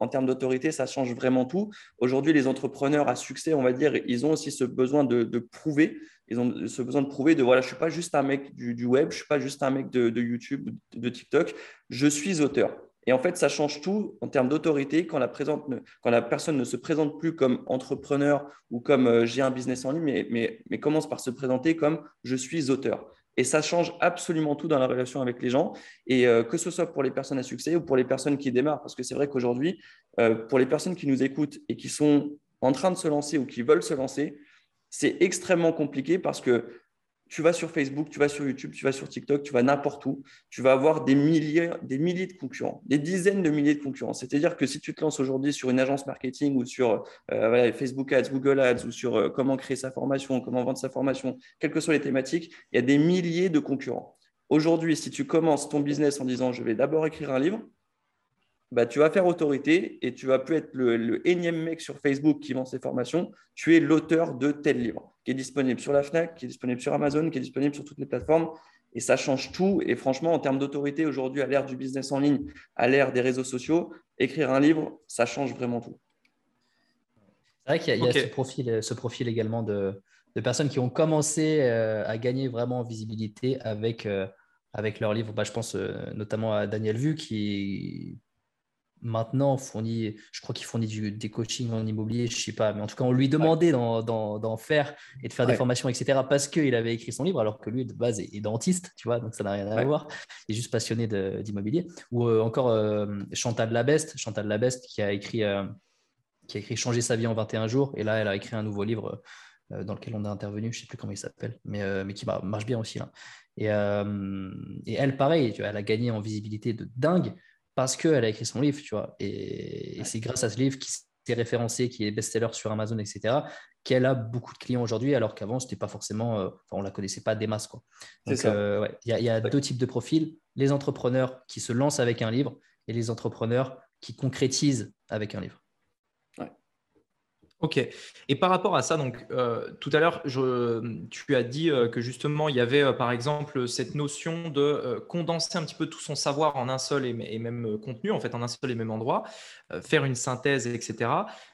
termes d'autorité ça change vraiment tout. Aujourd'hui les entrepreneurs à succès on va dire ils ont aussi ce besoin de prouver ils ont ce besoin de prouver de voilà, je ne suis pas juste un mec du, web, je ne suis pas juste un mec de, YouTube, de, TikTok, je suis auteur. Et en fait, ça change tout en termes d'autorité quand la, personne ne se présente plus comme entrepreneur ou comme euh, j'ai un business en ligne, mais, mais, mais commence par se présenter comme je suis auteur. Et ça change absolument tout dans la relation avec les gens, et euh, que ce soit pour les personnes à succès ou pour les personnes qui démarrent, parce que c'est vrai qu'aujourd'hui, euh, pour les personnes qui nous écoutent et qui sont en train de se lancer ou qui veulent se lancer, c'est extrêmement compliqué parce que tu vas sur Facebook, tu vas sur YouTube, tu vas sur TikTok, tu vas n'importe où, tu vas avoir des milliers, des milliers de concurrents, des dizaines de milliers de concurrents. C'est-à-dire que si tu te lances aujourd'hui sur une agence marketing ou sur euh, Facebook Ads, Google Ads ou sur euh, comment créer sa formation, comment vendre sa formation, quelles que soient les thématiques, il y a des milliers de concurrents. Aujourd'hui, si tu commences ton business en disant je vais d'abord écrire un livre, bah, tu vas faire autorité et tu vas plus être le, énième mec sur Facebook qui vend ses formations. Tu es l'auteur de tel livre qui est disponible sur la FNAC, qui est disponible sur Amazon, qui est disponible sur toutes les plateformes. Et ça change tout. Et franchement, en termes d'autorité, aujourd'hui, à l'ère du business en ligne, à l'ère des réseaux sociaux, écrire un livre, ça change vraiment tout. C'est vrai qu'il y a, ce, profil, ce profil également de, personnes qui ont commencé euh, à gagner vraiment en visibilité avec, euh, avec leur livre. Bah, je pense euh, notamment à Daniel Vu qui maintenant fournit, je crois qu'il fournit du, des coachings en immobilier, je ne sais pas, mais en tout cas, on lui demandait d'en faire et de faire des formations, etc., parce qu'il avait écrit son livre, alors que lui, de base, est, dentiste, tu vois, donc ça n'a rien à voir. Il est juste passionné d'immobilier. Ou euh, encore euh, Chantal Labeste, Chantal Labeste qui a écrit. Euh, qui a écrit Changer sa vie en 21 jours. Et là, elle a écrit un nouveau livre dans lequel on a intervenu, je ne sais plus comment il s'appelle, mais, mais qui marche bien aussi. Là. Et, et elle, pareil, tu vois, elle a gagné en visibilité de dingue parce qu'elle a écrit son livre, tu vois. Et, c'est grâce à ce livre qui s'est référencé, qui est best-seller sur Amazon, etc., qu'elle a beaucoup de clients aujourd'hui, alors qu'avant, c'était pas forcément, euh, on la connaissait pas des masses, quoi. Donc, euh, il y a, deux types de profils les entrepreneurs qui se lancent avec un livre et les entrepreneurs qui concrétisent avec un livre. Ok. Et par rapport à ça, donc euh, tout à l'heure, tu as dit euh, que justement il y avait euh, par exemple cette notion de condenser un petit peu tout son savoir en un seul et, même contenu, en fait, en un seul et même endroit, faire une synthèse, etc.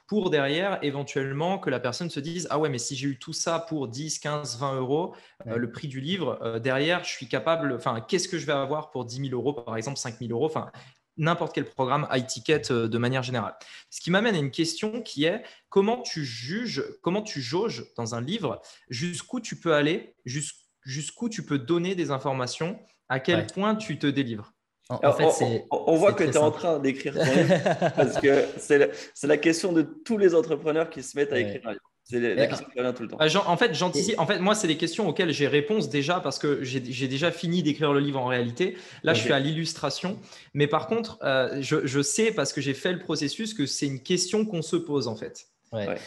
Pour derrière, éventuellement, que la personne se dise Ah ouais, mais si j'ai eu tout ça pour 10, 15, 20 euros, le prix du livre, derrière, je suis capable, enfin, qu'est-ce que je vais avoir pour 10 000 euros, par exemple, 5 000 euros? Enfin, n'importe quel programme high ticket euh, de manière générale. Ce qui m'amène à une question qui est comment tu juges, comment tu jauges dans un livre, jusqu'où tu peux aller, jusqu'où tu peux donner des informations, à quel point tu te délivres? En, fait, on, voit que tu es en train d'écrire ton livre parce que c'est la, question de tous les entrepreneurs qui se mettent à écrire un livre. C'est la question qui revient tout le temps. Bah, en fait, j'anticipe. En fait, moi, c'est des questions auxquelles j'ai réponse déjà parce que j'ai déjà fini d'écrire le livre en réalité. Là, je suis à l'illustration. Mais par contre, euh, je, sais parce que j'ai fait le processus que c'est une question qu'on se pose en fait.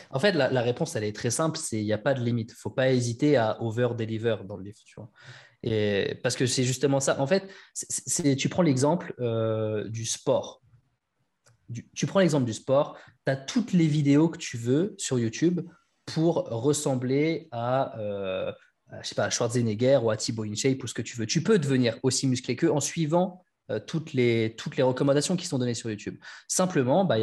En fait, la, réponse, elle est très simple. C'est il n'y a pas de limite. Il ne faut pas hésiter à over-deliver dans le livre. Tu vois. Et parce que c'est justement ça. En fait, tu prends l'exemple euh, du sport. tu prends l'exemple du sport. Tu as toutes les vidéos que tu veux sur YouTube pour ressembler à, euh, je sais pas, Schwarzenegger ou à Thibaut InShape ou ce que tu veux. Tu peux devenir aussi musclé qu'eux en suivant euh, toutes, les, toutes les recommandations qui sont données sur YouTube. Simplement, bah,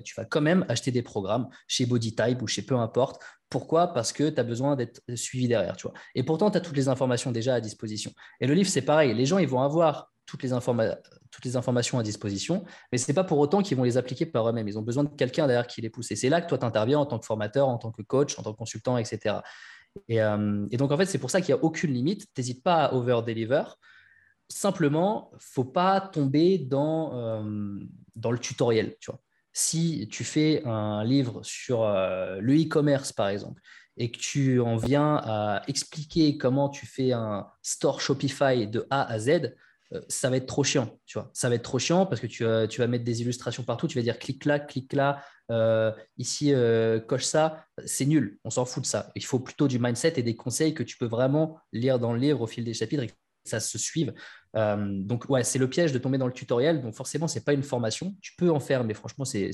tu vas quand même acheter des programmes chez BodyType ou chez peu importe. Pourquoi? Parce que tu as besoin d'être suivi derrière. Tu vois. Et pourtant, tu as toutes les informations déjà à disposition. Et le livre, c'est pareil. Les gens, ils vont avoir toutes les, informations à disposition, mais ce n'est pas pour autant qu'ils vont les appliquer par eux-mêmes. Ils ont besoin de quelqu'un derrière qui les pousse. Et c'est là que toi, tu interviens en tant que formateur, en tant que coach, en tant que consultant, etc. Euh, et, donc, en fait, c'est pour ça qu'il n'y a aucune limite. Tu n'hésites pas à over-deliver. Simplement, faut pas tomber dans, euh, dans le tutoriel. Tu vois. Si tu fais un livre sur euh, le e-commerce, par exemple, et que tu en viens à expliquer comment tu fais un store Shopify de A à Z, euh, ça va être trop chiant, tu vois. Ça va être trop chiant parce que tu, vas mettre des illustrations partout, tu vas dire clic là, clic là, euh, ici, euh, coche ça. C'est nul, on s'en fout de ça. Il faut plutôt du mindset et des conseils que tu peux vraiment lire dans le livre au fil des chapitres et que ça se suive. donc, ouais, c'est le piège de tomber dans le tutoriel. Donc, forcément, ce n'est pas une formation. Tu peux en faire, mais franchement, c'est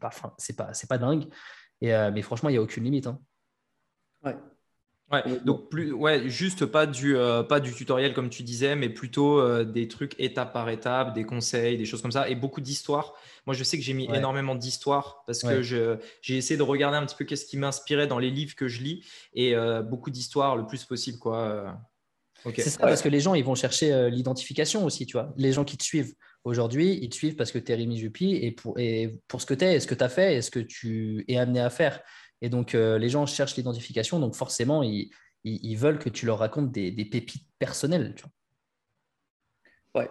pas, pas, pas dingue. Et, mais franchement, il n'y a aucune limite. Hein. Ouais. Ouais, donc plus, ouais, juste pas du, euh, pas du tutoriel comme tu disais, mais plutôt euh, des trucs étape par étape, des conseils, des choses comme ça, et beaucoup d'histoires. Moi, je sais que j'ai mis énormément d'histoires parce que j'ai essayé de regarder un petit peu qu'est-ce qui m'inspirait dans les livres que je lis, et euh, beaucoup d'histoires le plus possible, quoi. C'est ça, parce que les gens, ils vont chercher l'identification aussi, tu vois, les gens qui te suivent. Aujourd'hui, ils te suivent parce que tu es Rémi Juppy et pour, et pour ce que tu es, et ce que tu as fait et ce que tu es amené à faire. Et donc, euh, les gens cherchent l'identification, donc forcément, ils, veulent que tu leur racontes des, des pépites personnelles. Ouais.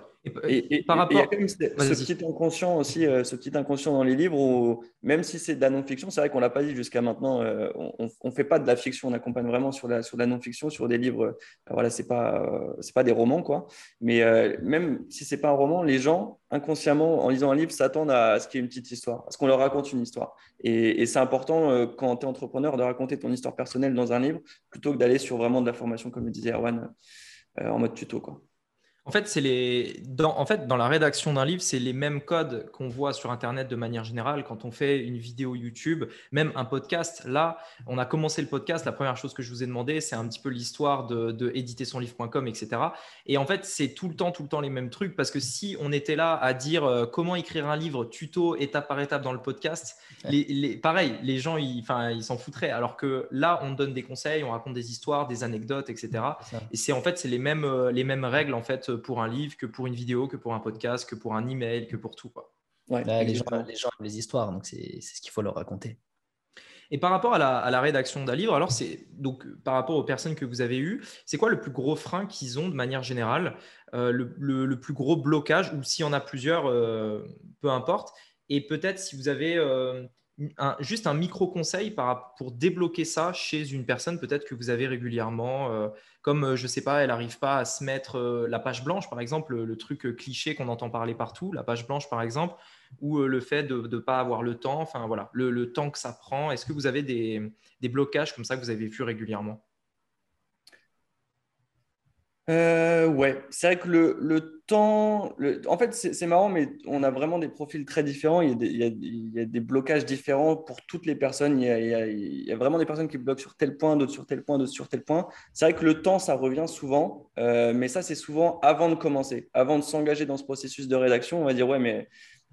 Et, par rapport, il y a quand même ce, petit inconscient aussi, euh, ce petit inconscient dans les livres où même si c'est de la non-fiction, c'est vrai qu'on l'a pas dit jusqu'à maintenant, euh, on, ne fait pas de la fiction, on accompagne vraiment sur la sur la non-fiction, sur des livres. Euh, voilà, c'est pas c'est pas des romans quoi. Mais même si c'est pas un roman, les gens inconsciemment en lisant un livre s'attendent à ce qu'il y ait une petite histoire, à ce qu'on leur raconte une histoire. Et, c'est important quand tu es entrepreneur de raconter ton histoire personnelle dans un livre plutôt que d'aller sur vraiment de la formation comme le disait Erwan en mode tuto quoi. En fait, c'est les dans, en fait, dans la rédaction d'un livre, c'est les mêmes codes qu'on voit sur Internet de manière générale quand on fait une vidéo YouTube, même un podcast. Là, on a commencé le podcast. La première chose que je vous ai demandé, c'est un petit peu l'histoire de, de éditer son livre.com, etc. Et en fait, c'est tout le temps, tout le temps les mêmes trucs parce que si on était là à dire euh, comment écrire un livre tuto étape par étape dans le podcast, les, pareil, les gens, ils, ils s'en foutraient. Alors que là, on donne des conseils, on raconte des histoires, des anecdotes, etc. Et c'est en fait, c'est les mêmes, euh, les mêmes règles en fait pour un livre, que pour une vidéo, que pour un podcast, que pour un email, que pour tout. Quoi. Ouais, les, gens, les gens aiment les histoires, donc c'est ce qu'il faut leur raconter. Et par rapport à la, à la rédaction d'un livre, alors c'est donc par rapport aux personnes que vous avez eues, c'est quoi le plus gros frein qu'ils ont de manière générale, euh, le, le, plus gros blocage, ou s'il y en a plusieurs, euh, peu importe. Et peut-être si vous avez juste un micro conseil pour débloquer ça chez une personne peut-être que vous avez régulièrement, euh, comme euh, je ne sais pas, elle n'arrive pas à se mettre euh, la page blanche par exemple, le, truc cliché qu'on entend parler partout, la page blanche par exemple, ou le fait de ne pas avoir le temps, enfin voilà, le, temps que ça prend. Est-ce que vous avez des, des blocages comme ça que vous avez vu régulièrement? Euh, ouais, c'est vrai que le, le temps, en fait, c'est marrant, mais on a vraiment des profils très différents. Il y, a des, il y a des blocages différents pour toutes les personnes. Il y, a, il y a, vraiment des personnes qui bloquent sur tel point, d'autres sur tel point, d'autres sur tel point. C'est vrai que le temps, ça revient souvent, euh, mais ça, c'est souvent avant de commencer, avant de s'engager dans ce processus de rédaction. On va dire, ouais, mais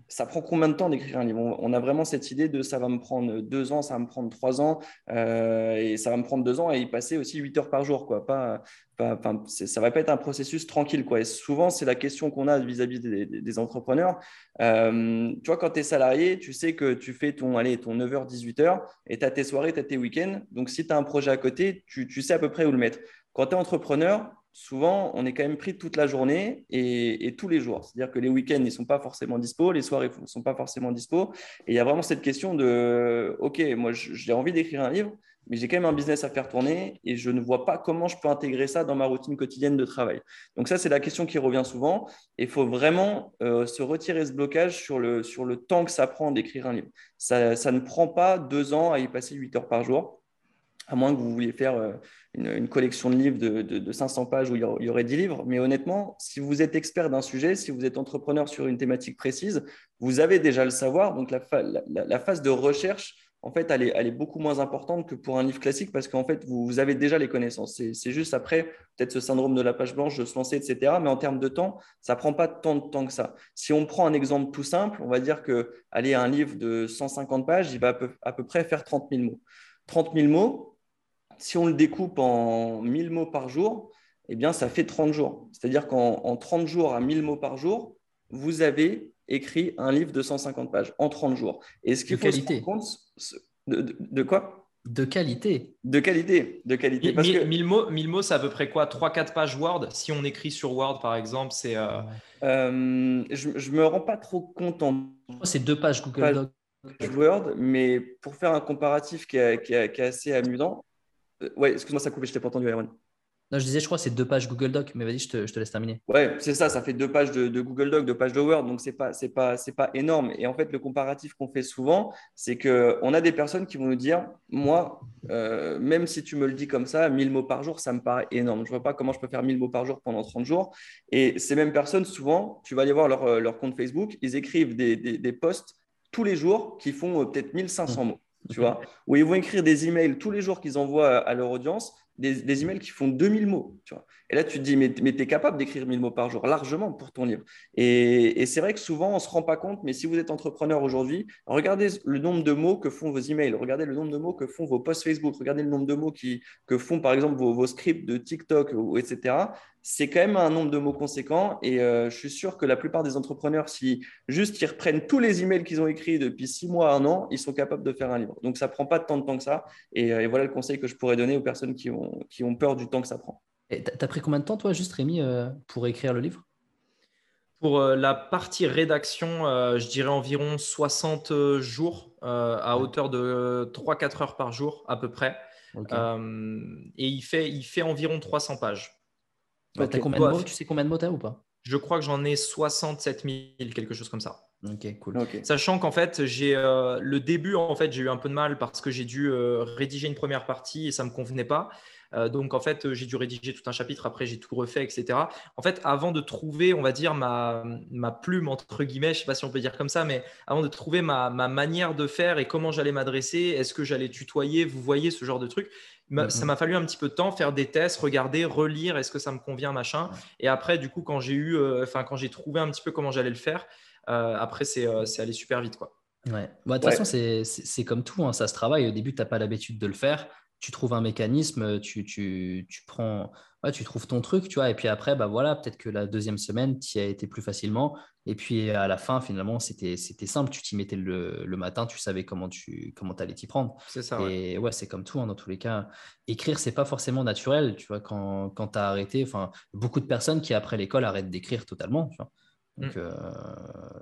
ça prend combien de temps d'écrire un livre? On a vraiment cette idée de ça va me prendre deux ans, ça va me prendre trois ans, euh, et ça va me prendre deux ans et y passer aussi huit heures par jour. Quoi. Pas, pas, ça va pas être un processus tranquille. Quoi. Et souvent, c'est la question qu'on a vis-à-vis des, entrepreneurs. Euh, tu vois, quand tu es salarié, tu sais que tu fais ton, ton 9h, 18h, et tu as tes soirées, tu as tes week-ends. Donc, si tu as un projet à côté, tu, tu sais à peu près où le mettre. Quand tu es entrepreneur, souvent, on est quand même pris toute la journée et, tous les jours. C'est-à-dire que les week-ends, ils ne sont pas forcément dispo, les soirées ne sont pas forcément dispo. Et il y a vraiment cette question de, OK, moi, j'ai envie d'écrire un livre, mais j'ai quand même un business à faire tourner et je ne vois pas comment je peux intégrer ça dans ma routine quotidienne de travail. Donc ça, c'est la question qui revient souvent. Il faut vraiment euh, se retirer ce blocage sur le, sur le temps que ça prend d'écrire un livre. Ça, ça ne prend pas deux ans à y passer huit heures par jour à moins que vous vouliez faire euh, une, collection de livres de, 500 pages où il y aurait 10 livres. Mais honnêtement, si vous êtes expert d'un sujet, si vous êtes entrepreneur sur une thématique précise, vous avez déjà le savoir. Donc, la, phase de recherche, en fait, elle est, beaucoup moins importante que pour un livre classique parce qu'en fait, vous, avez déjà les connaissances. C'est juste après, peut-être ce syndrome de la page blanche, de se lancer, etc. Mais en termes de temps, ça ne prend pas tant de temps que ça. Si on prend un exemple tout simple, on va dire que aller un livre de 150 pages, il va à peu, à peu près faire 30 000 mots. 30 000 mots, si on le découpe en 1000 mots par jour, eh bien, ça fait 30 jours. C'est-à-dire qu'en 30 jours à 1000 mots par jour, vous avez écrit un livre de 150 pages en 30 jours. Et ce qu'il faut qualité. se compte, de, quoi? De qualité. De qualité. De qualité. 1000 mots, mots c'est à peu près quoi? 3-4 pages Word? Si on écrit sur Word, par exemple, c'est. Euh, euh, je ne me rends pas trop compte en. C'est deux pages Google Docs. Word, mais pour faire un comparatif qui est, qui est assez amusant, euh, ouais, excuse-moi, ça a coupé, je t'ai pas entendu, Erwan. Non, je disais, je crois, c'est deux pages Google Doc, mais vas-y, je te, laisse terminer. Ouais, c'est ça, ça fait deux pages de, Google Doc, deux pages de Word, donc c'est pas, c'est pas, c'est pas énorme. Et en fait, le comparatif qu'on fait souvent, c'est que on a des personnes qui vont nous dire, moi, euh, même si tu me le dis comme ça, 1000 mots par jour, ça me paraît énorme. Je vois pas comment je peux faire 1000 mots par jour pendant 30 jours. Et ces mêmes personnes, souvent, tu vas aller voir leur, leur compte Facebook, ils écrivent des, des, posts tous les jours qui font euh, peut-être 1500 mots tu vois, où ils vont écrire des emails tous les jours qu'ils envoient à leur audience, des, emails qui font 2000 mots, tu vois. Et là, tu te dis, mais, tu es capable d'écrire 1000 mots par jour, largement pour ton livre. Et, c'est vrai que souvent, on ne se rend pas compte, mais si vous êtes entrepreneur aujourd'hui, regardez le nombre de mots que font vos emails, regardez le nombre de mots que font vos posts Facebook, regardez le nombre de mots qui, que font, par exemple, vos, vos scripts de TikTok, etc c'est quand même un nombre de mots conséquent. Et je suis sûr que la plupart des entrepreneurs, si juste ils reprennent tous les emails qu'ils ont écrits depuis six mois à un an, ils sont capables de faire un livre. Donc, ça prend pas tant de temps que ça. Et, voilà le conseil que je pourrais donner aux personnes qui ont, qui ont peur du temps que ça prend. Tu as pris combien de temps, toi, juste Rémi, pour écrire le livre? Pour euh, la partie rédaction, euh, je dirais environ 60 euh, jours à hauteur de 3-4 heures par jour à peu près. et il fait, il fait environ 300 pages. Tu sais combien de mots tu as ou pas? Je crois que j'en ai 67 000, quelque chose comme ça. Ok, cool. Sachant qu'en fait, j'ai le début, en fait, j'ai eu un peu de mal parce que j'ai dû rédiger une première partie et ça ne me convenait pas. Euh, donc, en fait, j'ai dû rédiger tout un chapitre. Après, j'ai tout refait, etc. En fait, avant de trouver, on va dire, ma, ma plume, entre guillemets, je ne sais pas si on peut dire comme ça, mais avant de trouver ma, ma manière de faire et comment j'allais m'adresser, est-ce que j'allais tutoyer, vous voyez, ce genre de truc. Ça m'a fallu un petit peu de temps, faire des tests, regarder, relire, est-ce que ça me convient, machin. Et après, du coup, quand j'ai eu, euh, enfin, quand j'ai trouvé un petit peu comment j'allais le faire, euh, après, c'est allé super vite, quoi. Ouais. Bah, de toute façon, c'est comme tout, hein, ça se travaille. Au début, tu n'as pas l'habitude de le faire tu trouves un mécanisme, tu, tu, tu prends, tu trouves ton truc, tu vois, et puis après, bah voilà, peut-être que la deuxième semaine, tu y as été plus facilement, et puis à la fin, finalement, c'était simple, tu t'y mettais le, le, matin, tu savais comment tu comment allais t'y prendre. C'est ça. Et ouais, c'est comme tout, hein, dans tous les cas. Écrire, c'est pas forcément naturel, tu vois, quand, quand tu as arrêté, enfin, beaucoup de personnes qui, après l'école, arrêtent d'écrire totalement, tu vois. Donc, mm. euh,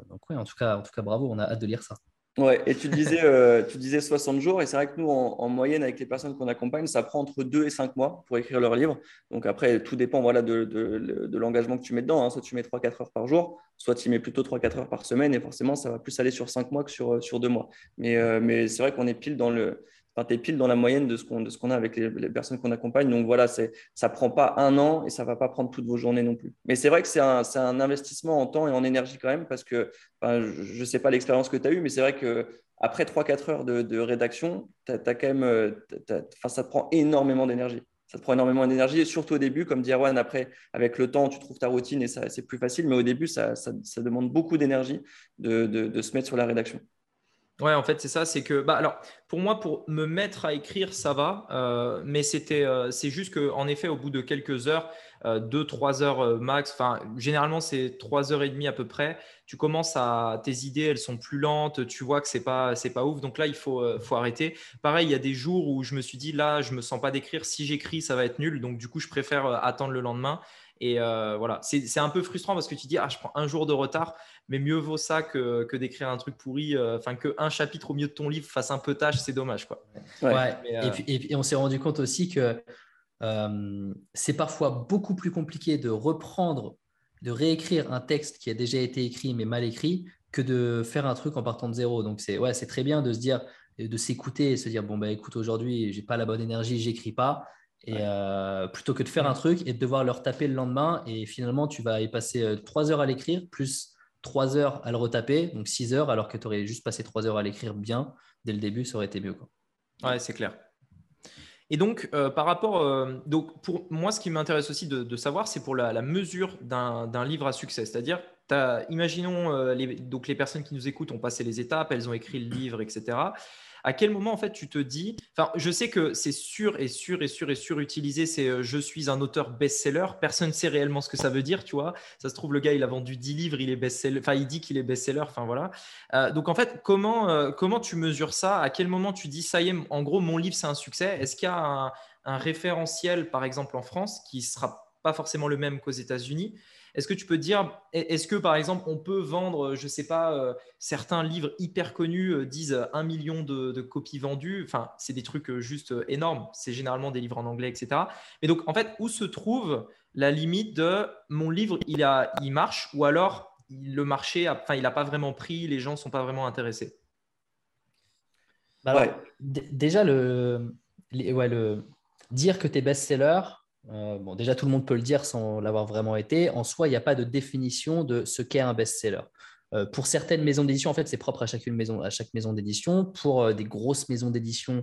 donc ouais, en tout, cas, en tout cas, bravo, on a hâte de lire ça. Ouais, et tu disais, euh, tu disais 60 jours, et c'est vrai que nous, en, moyenne, avec les personnes qu'on accompagne, ça prend entre 2 et 5 mois pour écrire leur livre. Donc après, tout dépend voilà, de, de, l'engagement que tu mets dedans. Hein. Soit tu mets 3-4 heures par jour, soit tu mets plutôt 3-4 heures par semaine, et forcément, ça va plus aller sur 5 mois que sur, sur 2 mois. Mais, euh, mais c'est vrai qu'on est pile dans le, tu es pile dans la moyenne de ce qu'on a avec les, personnes qu'on accompagne. Donc voilà, ça prend pas un an et ça va pas prendre toutes vos journées non plus. Mais c'est vrai que c'est un, un, investissement en temps et en énergie quand même parce que je ne sais pas l'expérience que tu as eue, mais c'est vrai qu'après 3-4 heures de, rédaction, quand même, euh, ça te prend énormément d'énergie. Ça te prend énormément d'énergie, surtout au début, comme dit Erwan, après, avec le temps, tu trouves ta routine et c'est plus facile, mais au début, ça, ça, demande beaucoup d'énergie de, de se mettre sur la rédaction. Ouais, en fait, c'est ça. C'est que, bah, alors, pour moi, pour me mettre à écrire, ça va. Euh, mais c'était, euh, c'est juste que, en effet, au bout de quelques heures, euh, deux, trois heures max, enfin, généralement, c'est trois heures et demie à peu près. Tu commences à, tes idées, elles sont plus lentes. Tu vois que c'est pas, c'est pas ouf. Donc là, il faut, faut arrêter. Pareil, il y a des jours où je me suis dit, là, je me sens pas d'écrire. Si j'écris, ça va être nul. Donc, du coup, je préfère attendre le lendemain. Et voilà, c'est un peu frustrant parce que tu dis, ah, je prends un jour de retard mais mieux vaut ça que, que d'écrire un truc pourri. Euh, enfin, que qu'un chapitre au milieu de ton livre fasse un peu tâche, c'est dommage. Quoi. Ouais. Euh, et, puis, on s'est rendu compte aussi que euh, c'est parfois beaucoup plus compliqué de reprendre, de réécrire un texte qui a déjà été écrit mais mal écrit que de faire un truc en partant de zéro. Donc, c'est ouais, très bien de se dire, de s'écouter et se dire, bon, bah écoute, aujourd'hui, j'ai pas la bonne énergie, j'écris pas. Et plutôt que de faire un truc et de devoir leur taper le lendemain, et finalement, tu vas y passer trois heures à l'écrire, plus 3 heures à le retaper, donc 6 heures, alors que tu aurais juste passé 3 heures à l'écrire bien dès le début, ça aurait été mieux. Quoi. Ouais, c'est clair. Et donc, euh, par rapport, euh, donc pour moi, ce qui m'intéresse aussi de, savoir, c'est pour la, mesure d'un livre à succès. C'est-à-dire, imaginons euh, les, donc les personnes qui nous écoutent ont passé les étapes, elles ont écrit le livre, etc à quel moment en fait tu te dis, enfin je sais que c'est sûr et sûr et sûr et sûr utilisé, c'est euh, je suis un auteur best-seller, personne ne sait réellement ce que ça veut dire, tu vois, ça se trouve le gars il a vendu 10 livres, il est best-seller, enfin il dit qu'il est best-seller, enfin voilà. Euh, donc en fait comment, euh, comment tu mesures ça? À quel moment tu dis ça y est, en gros mon livre c'est un succès? Est-ce qu'il y a un, un référentiel par exemple en France qui sera pas forcément le même qu'aux États-Unis? Est-ce que tu peux dire, est-ce que par exemple, on peut vendre, je ne sais pas, euh, certains livres hyper connus euh, disent un million de, copies vendues? Enfin, c'est des trucs euh, juste énormes. C'est généralement des livres en anglais, etc. Mais donc, en fait, où se trouve la limite de mon livre, il, a, il marche ou alors le marché, enfin, il n'a pas vraiment pris, les gens ne sont pas vraiment intéressés? Bah Déjà, le, ouais, le, dire que tu es best-seller, euh, déjà, tout le monde peut le dire sans l'avoir vraiment été. En soi, il n'y a pas de définition de ce qu'est un best-seller. Euh, pour certaines maisons d'édition, en fait, c'est propre à, chacune à chaque maison d'édition. Pour euh, des grosses maisons d'édition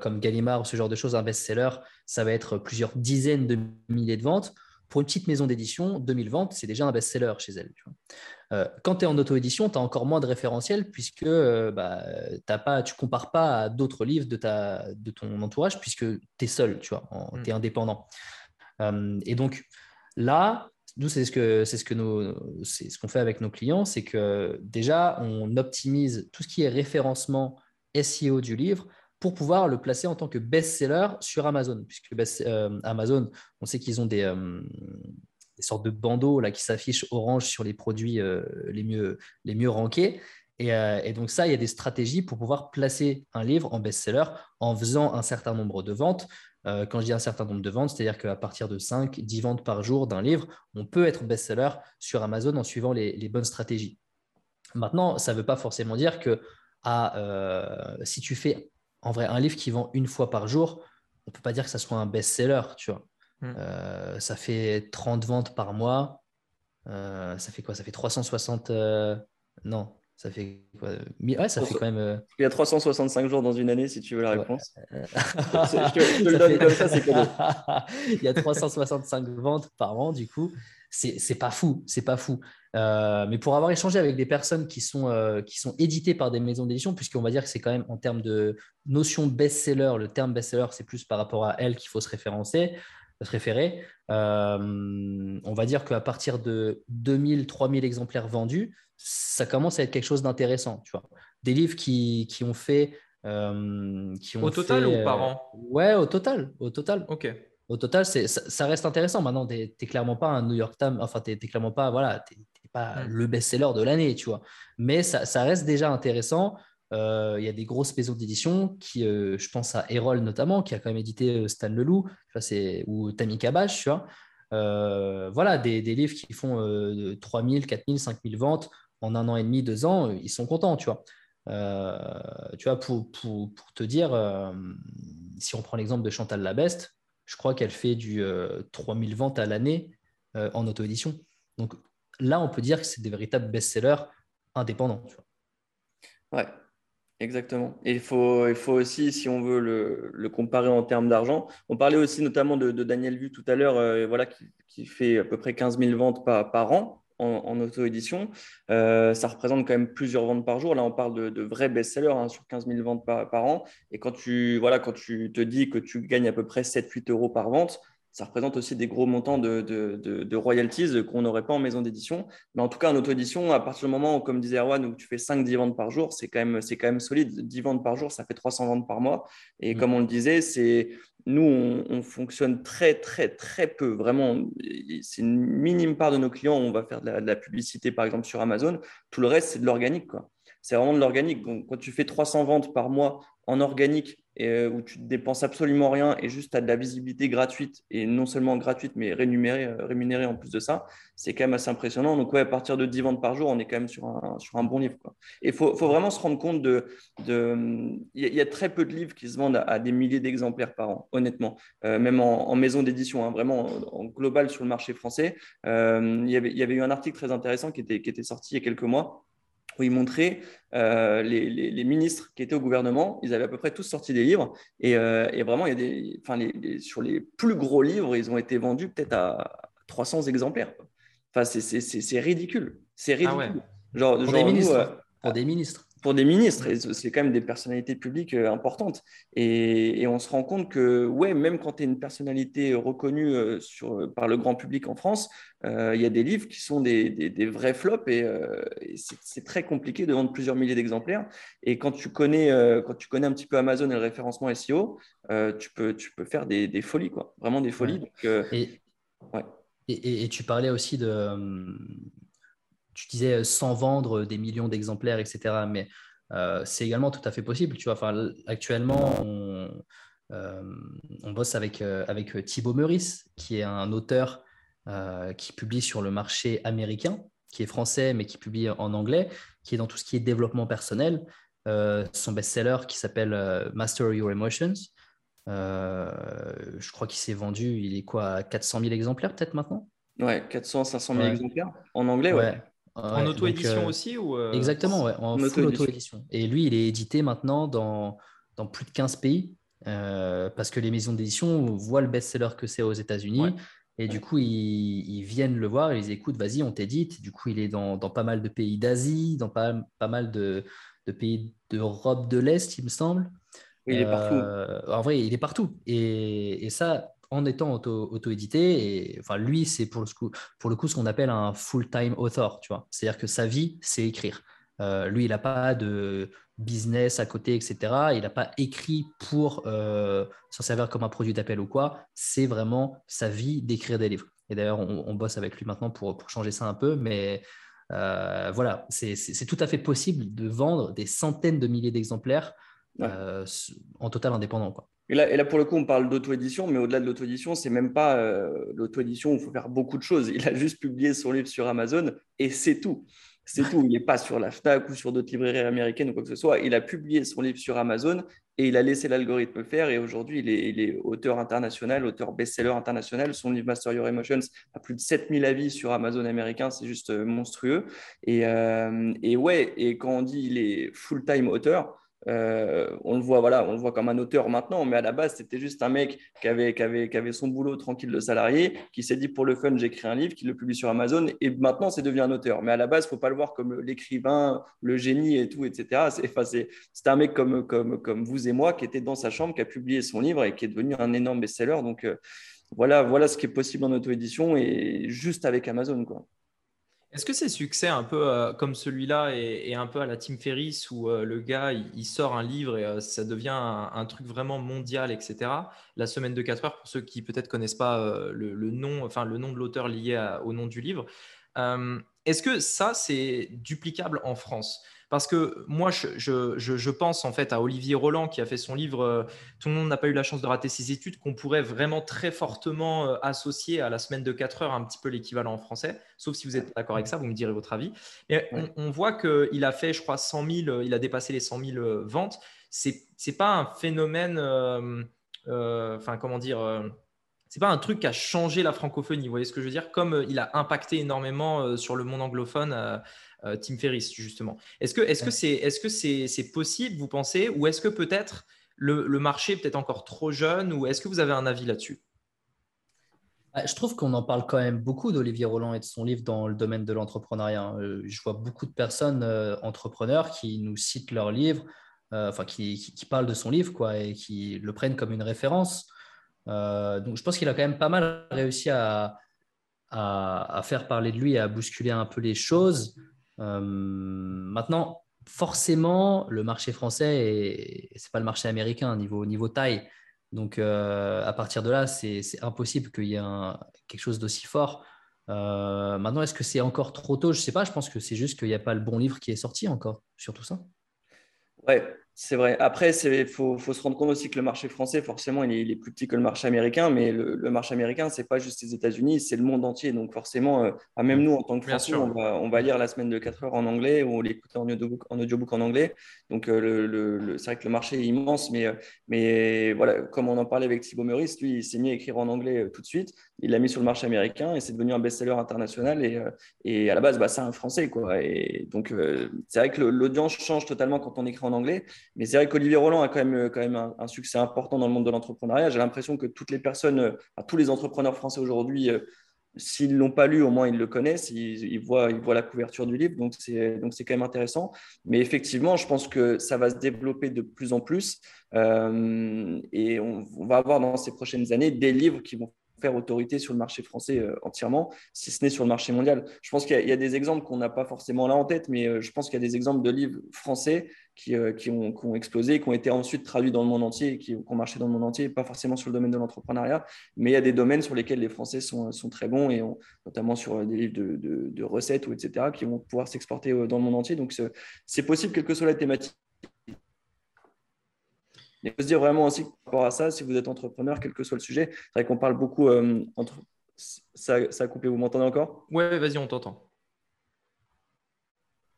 comme Gallimard ou ce genre de choses, un best-seller, ça va être plusieurs dizaines de milliers de ventes. Pour une petite maison d'édition, 2000 ventes, c'est déjà un best-seller chez elle. Euh, quand tu es en auto-édition, tu as encore moins de référentiels puisque euh, bah, tu ne compares pas à d'autres livres de, ta, de ton entourage puisque tu es seul, tu vois, tu es mm. indépendant. Euh, et donc, Là, nous, c'est ce que c'est ce que nous, c'est ce qu'on fait avec nos clients, c'est que déjà, on optimise tout ce qui est référencement SEO du livre pour pouvoir le placer en tant que best-seller sur Amazon. Puisque Amazon, on sait qu'ils ont des, des, sortes de bandeaux là, qui s'affichent orange sur les produits euh, les, mieux, les mieux rankés. Et, et, donc ça, il y a des stratégies pour pouvoir placer un livre en best-seller en faisant un certain nombre de ventes. quand je dis un certain nombre de ventes, c'est-à-dire qu'à partir de 5, 10 ventes par jour d'un livre, on peut être best-seller sur Amazon en suivant les, bonnes stratégies. Maintenant, ça ne veut pas forcément dire que à, si tu fais en vrai, un livre qui vend une fois par jour, on ne peut pas dire que ça soit un best-seller, tu vois. Hmm. Euh, ça fait 30 ventes par mois. Euh, ça fait quoi? Ça fait 360. Euh, non, ça fait quoi? Ouais, ça fait quand même. Il y a 365 jours dans une année, si tu veux la réponse. je, te, le donne comme ça, c'est cadeau. Il y a 365 ventes par an, du coup c'est pas fou, c'est pas fou. Euh, mais pour avoir échangé avec des personnes qui sont, euh, qui sont éditées par des maisons d'édition, puisqu'on va dire que c'est quand même en termes de notion best-seller, le terme best-seller, c'est plus par rapport à elle qu'il faut se référencer, se référer. Euh, on va dire qu'à partir de 2000, 3000 exemplaires vendus, ça commence à être quelque chose d'intéressant. Tu vois. Des livres qui, qui ont fait. qui ont au total ou par an? Ouais, au total. Au total. Ok au total, ça, reste intéressant. Maintenant, tu n'es clairement pas un New York Times, enfin, tu n'es clairement pas, voilà, pas mm. le best-seller de l'année, tu vois. Mais ça, reste déjà intéressant. Euh, il y a des grosses maisons d'édition qui, euh, je pense à Erol notamment, qui a quand même édité euh, Stan Leloup, ou Tammy Kabash, tu vois. voilà, des, livres qui font 3000, 4000, 5000 ventes en un an et demi, deux ans, ils sont contents, tu vois. tu vois, pour, pour, te dire, si on prend l'exemple de Chantal Labeste, je crois qu'elle fait du 3000 euh, ventes à l'année en auto-édition. Donc là, on peut dire que c'est des véritables best-sellers indépendants. Ouais, exactement. Et il faut, il faut aussi, si on veut le, comparer en termes d'argent, on parlait aussi notamment de, Daniel Vu tout à l'heure, euh, voilà, qui, fait à peu près 15 000 ventes par an en, auto-édition. Euh, ça représente quand même plusieurs ventes par jour. Là, on parle de, vrais best-sellers hein, sur 15 000 ventes par, an. Et quand tu, voilà, quand tu te dis que tu gagnes à peu près 7-8 euros par vente, ça représente aussi des gros montants de, de, royalties qu'on n'aurait pas en maison d'édition. Mais en tout cas, en auto-édition, à partir du moment où, comme disait Erwan, où tu fais 5-10 ventes par jour, c'est quand, même, quand même solide. 10 ventes par jour, ça fait 300 ventes par mois. Et mmh. comme on le disait, c'est nous, on, fonctionne très, très, très peu. Vraiment, c'est une minime part de nos clients. On va faire de la, publicité, par exemple, sur Amazon. Tout le reste, c'est de l'organique. C'est vraiment de l'organique. quand tu fais 300 ventes par mois en organique et, euh, où tu ne dépenses absolument rien et juste tu as de la visibilité gratuite et non seulement gratuite mais rémunérée, euh, rémunérée en plus de ça, c'est quand même assez impressionnant. Donc, ouais, à partir de 10 ventes par jour, on est quand même sur un, sur un bon livre. Et il faut, faut, vraiment se rendre compte de. Il y, a très peu de livres qui se vendent à, des milliers d'exemplaires par an, honnêtement, euh, même en, maison d'édition, hein, vraiment en, global sur le marché français. il, y avait, il y avait eu un article très intéressant qui était, qui était sorti il y a quelques mois où il montrait euh, les, ministres qui étaient au gouvernement, ils avaient à peu près tous sorti des livres, et, euh, vraiment, il y a des, enfin, sur les plus gros livres, ils ont été vendus peut-être à 300 exemplaires. Enfin, c'est ridicule. C'est ridicule. Ah genre, pour, des ministres, euh, pour des ministres pour des ministres, et c'est quand même des personnalités publiques euh, importantes. Et, on se rend compte que, ouais, même quand tu es une personnalité reconnue euh, sur, par le grand public en France, euh, il y a des livres qui sont des, des, vrais flops et, c'est très compliqué de vendre plusieurs milliers d'exemplaires. Et quand tu, connais, quand tu connais un petit peu Amazon et le référencement SEO, tu, peux, tu peux faire des, folies, quoi. Vraiment des folies. et, ouais. et, tu parlais aussi de tu disais euh, sans vendre des millions d'exemplaires, etc. Mais euh, c'est également tout à fait possible. Tu vois, enfin, actuellement, on, euh, on bosse avec, avec Thibaut Meurice, qui est un auteur qui publie sur le marché américain, qui est français, mais qui publie en anglais, qui est dans tout ce qui est développement personnel. son best-seller qui s'appelle Master Your Emotions. je crois qu'il s'est vendu, il est quoi, à 400 000 exemplaires peut-être maintenant? Ouais, 400, 500 000 exemplaires. En anglais, ouais en auto-édition euh, aussi ou euh, Exactement, ouais, en, full auto-édition? Et lui, il est édité maintenant dans, dans plus de 15 pays euh, parce que les maisons d'édition voient le best-seller que c'est aux États-Unis. Et du coup, ils, viennent le voir, ils écoutent, vas-y, on t'édite. Du coup, il est dans, dans, pas mal de pays d'Asie, dans pas, pas mal de, de pays d'Europe de l'Est, il me semble. il est partout. en vrai, il est partout. Et, et ça, en étant auto-édité. et enfin, lui, c'est pour le, pour le coup ce qu'on appelle un full-time author, tu vois. C'est-à-dire que sa vie, c'est écrire. Euh, lui, il n'a pas de business à côté, etc. Il n'a pas écrit pour euh, s'en servir comme un produit d'appel ou quoi. C'est vraiment sa vie d'écrire des livres. Et d'ailleurs, on, bosse avec lui maintenant pour, pour changer ça un peu. Mais euh, voilà, c'est tout à fait possible de vendre des centaines de milliers d'exemplaires en total indépendant. Quoi. Et là, pour le coup, on parle d'auto-édition, mais au-delà de l'auto-édition, c'est même pas l'auto-édition où il faut faire beaucoup de choses. Il a juste publié son livre sur Amazon et c'est tout. C'est tout. Il n'est pas sur la FNAC ou sur d'autres librairies américaines ou quoi que ce soit. Il a publié son livre sur Amazon et il a laissé l'algorithme faire. Et aujourd'hui, il est, auteur international, auteur best-seller international. Son livre Master Your Emotions a plus de 7000 avis sur Amazon américain. C'est juste euh, monstrueux. Et, euh, et ouais, et quand on dit il est full-time auteur, euh, on le voit, voilà, on le voit comme un auteur maintenant, mais à la base, c'était juste un mec qui avait, qui avait, qui avait son boulot tranquille de salarié, qui s'est dit pour le fun, j'écris un livre, qui le publie sur Amazon, et maintenant, c'est devenu un auteur. Mais à la base, il faut pas le voir comme l'écrivain, le génie et tout, etc. C'est un mec comme, comme, comme vous et moi qui était dans sa chambre, qui a publié son livre et qui est devenu un énorme best-seller. Donc, euh, voilà, voilà ce qui est possible en auto-édition et juste avec Amazon, quoi. Est-ce que ces succès un peu euh, comme celui-là et, un peu à la Tim Ferriss où euh, le gars il, sort un livre et euh, ça devient un, truc vraiment mondial, etc. La semaine de 4 heures, pour ceux qui peut-être connaissent pas le, nom, enfin le nom de l'auteur lié au nom du livre, est-ce que ça c'est duplicable en France? Parce que moi, je, pense en fait à Olivier Roland qui a fait son livre euh, Tout le monde n'a pas eu la chance de rater ses études, qu'on pourrait vraiment très fortement euh, associer à la semaine de 4 heures, un petit peu l'équivalent en français. Sauf si vous êtes d'accord avec ça, vous me direz votre avis. Mais on, voit qu'il a fait, je crois, 100 000, euh, il a dépassé les 100 000 ventes. C'est n'est pas un phénomène, enfin, comment dire c'est pas un truc qui a changé la francophonie. Vous voyez ce que je veux dire? Comme il a impacté énormément sur le monde anglophone euh, Tim Ferriss, justement. Est-ce que est-ce que c'est est-ce que c'est possible, vous pensez, ou est-ce que peut-être le, le marché est peut-être encore trop jeune, ou est-ce que vous avez un avis là-dessus? Bah, je trouve qu'on en parle quand même beaucoup d'Olivier Roland et de son livre dans le domaine de l'entrepreneuriat. Euh, je vois beaucoup de personnes euh, entrepreneurs qui nous citent leur livre, enfin qui, qui, parlent de son livre quoi, et qui le prennent comme une référence. Donc je pense qu'il a quand même pas mal réussi à, faire parler de lui et à bousculer un peu les choses. Euh, maintenant, forcément, le marché français, ce n'est pas le marché américain niveau, taille. Donc, euh, à partir de là, c'est impossible qu'il y ait quelque chose d'aussi fort. Euh, maintenant, est-ce que c'est encore trop tôt? Je ne sais pas. Je pense que c'est juste qu'il n'y a pas le bon livre qui est sorti encore sur tout ça. Ouais, c'est vrai. Après, il faut, se rendre compte aussi que le marché français, forcément, il est, plus petit que le marché américain, mais le, marché américain, ce n'est pas juste les États-Unis, c'est le monde entier. Donc, forcément, euh, même nous, en tant que Français, on va, on va, lire la semaine de 4 heures en anglais ou on l'écoute en audiobook, en audiobook en anglais. Donc, euh, c'est vrai que le marché est immense, mais, euh, mais voilà, comme on en parlait avec Thibaut Meurice, lui, il s'est mis à écrire en anglais tout de suite. Il l'a mis sur le marché américain et c'est devenu un best-seller international. Et, et, à la base, bah, c'est un Français. Quoi. Et donc, c'est vrai que l'audience change totalement quand on écrit en anglais. Mais c'est vrai qu'Olivier Roland a quand même, quand même un, succès important dans le monde de l'entrepreneuriat. J'ai l'impression que toutes les personnes, euh, tous les entrepreneurs français aujourd'hui, euh, s'ils ne l'ont pas lu, au moins ils le connaissent, ils, voient, ils voient la couverture du livre, donc c'est, quand même intéressant. Mais effectivement, je pense que ça va se développer de plus en plus euh, et on, va avoir dans ces prochaines années des livres qui vont autorité sur le marché français euh, entièrement, si ce n'est sur le marché mondial. Je pense qu'il y, a des exemples qu'on n'a pas forcément là en tête, mais euh, je pense qu'il y a des exemples de livres français qui, euh, qui, ont, qui, ont, explosé, qui ont été ensuite traduits dans le monde entier, qui, ont marché dans le monde entier, pas forcément sur le domaine de l'entrepreneuriat, mais il y a des domaines sur lesquels les Français sont, sont très bons, et notamment sur des livres de, de, de, recettes ou etc., qui vont pouvoir s'exporter dans le monde entier. Donc c'est possible, quelle que soit la thématique il faut se dire vraiment aussi par rapport à ça, si vous êtes entrepreneur, quel que soit le sujet, c'est vrai qu'on parle beaucoup euh, entre. Ça, ça a coupé, vous m'entendez encore? Ouais, vas-y, on t'entend.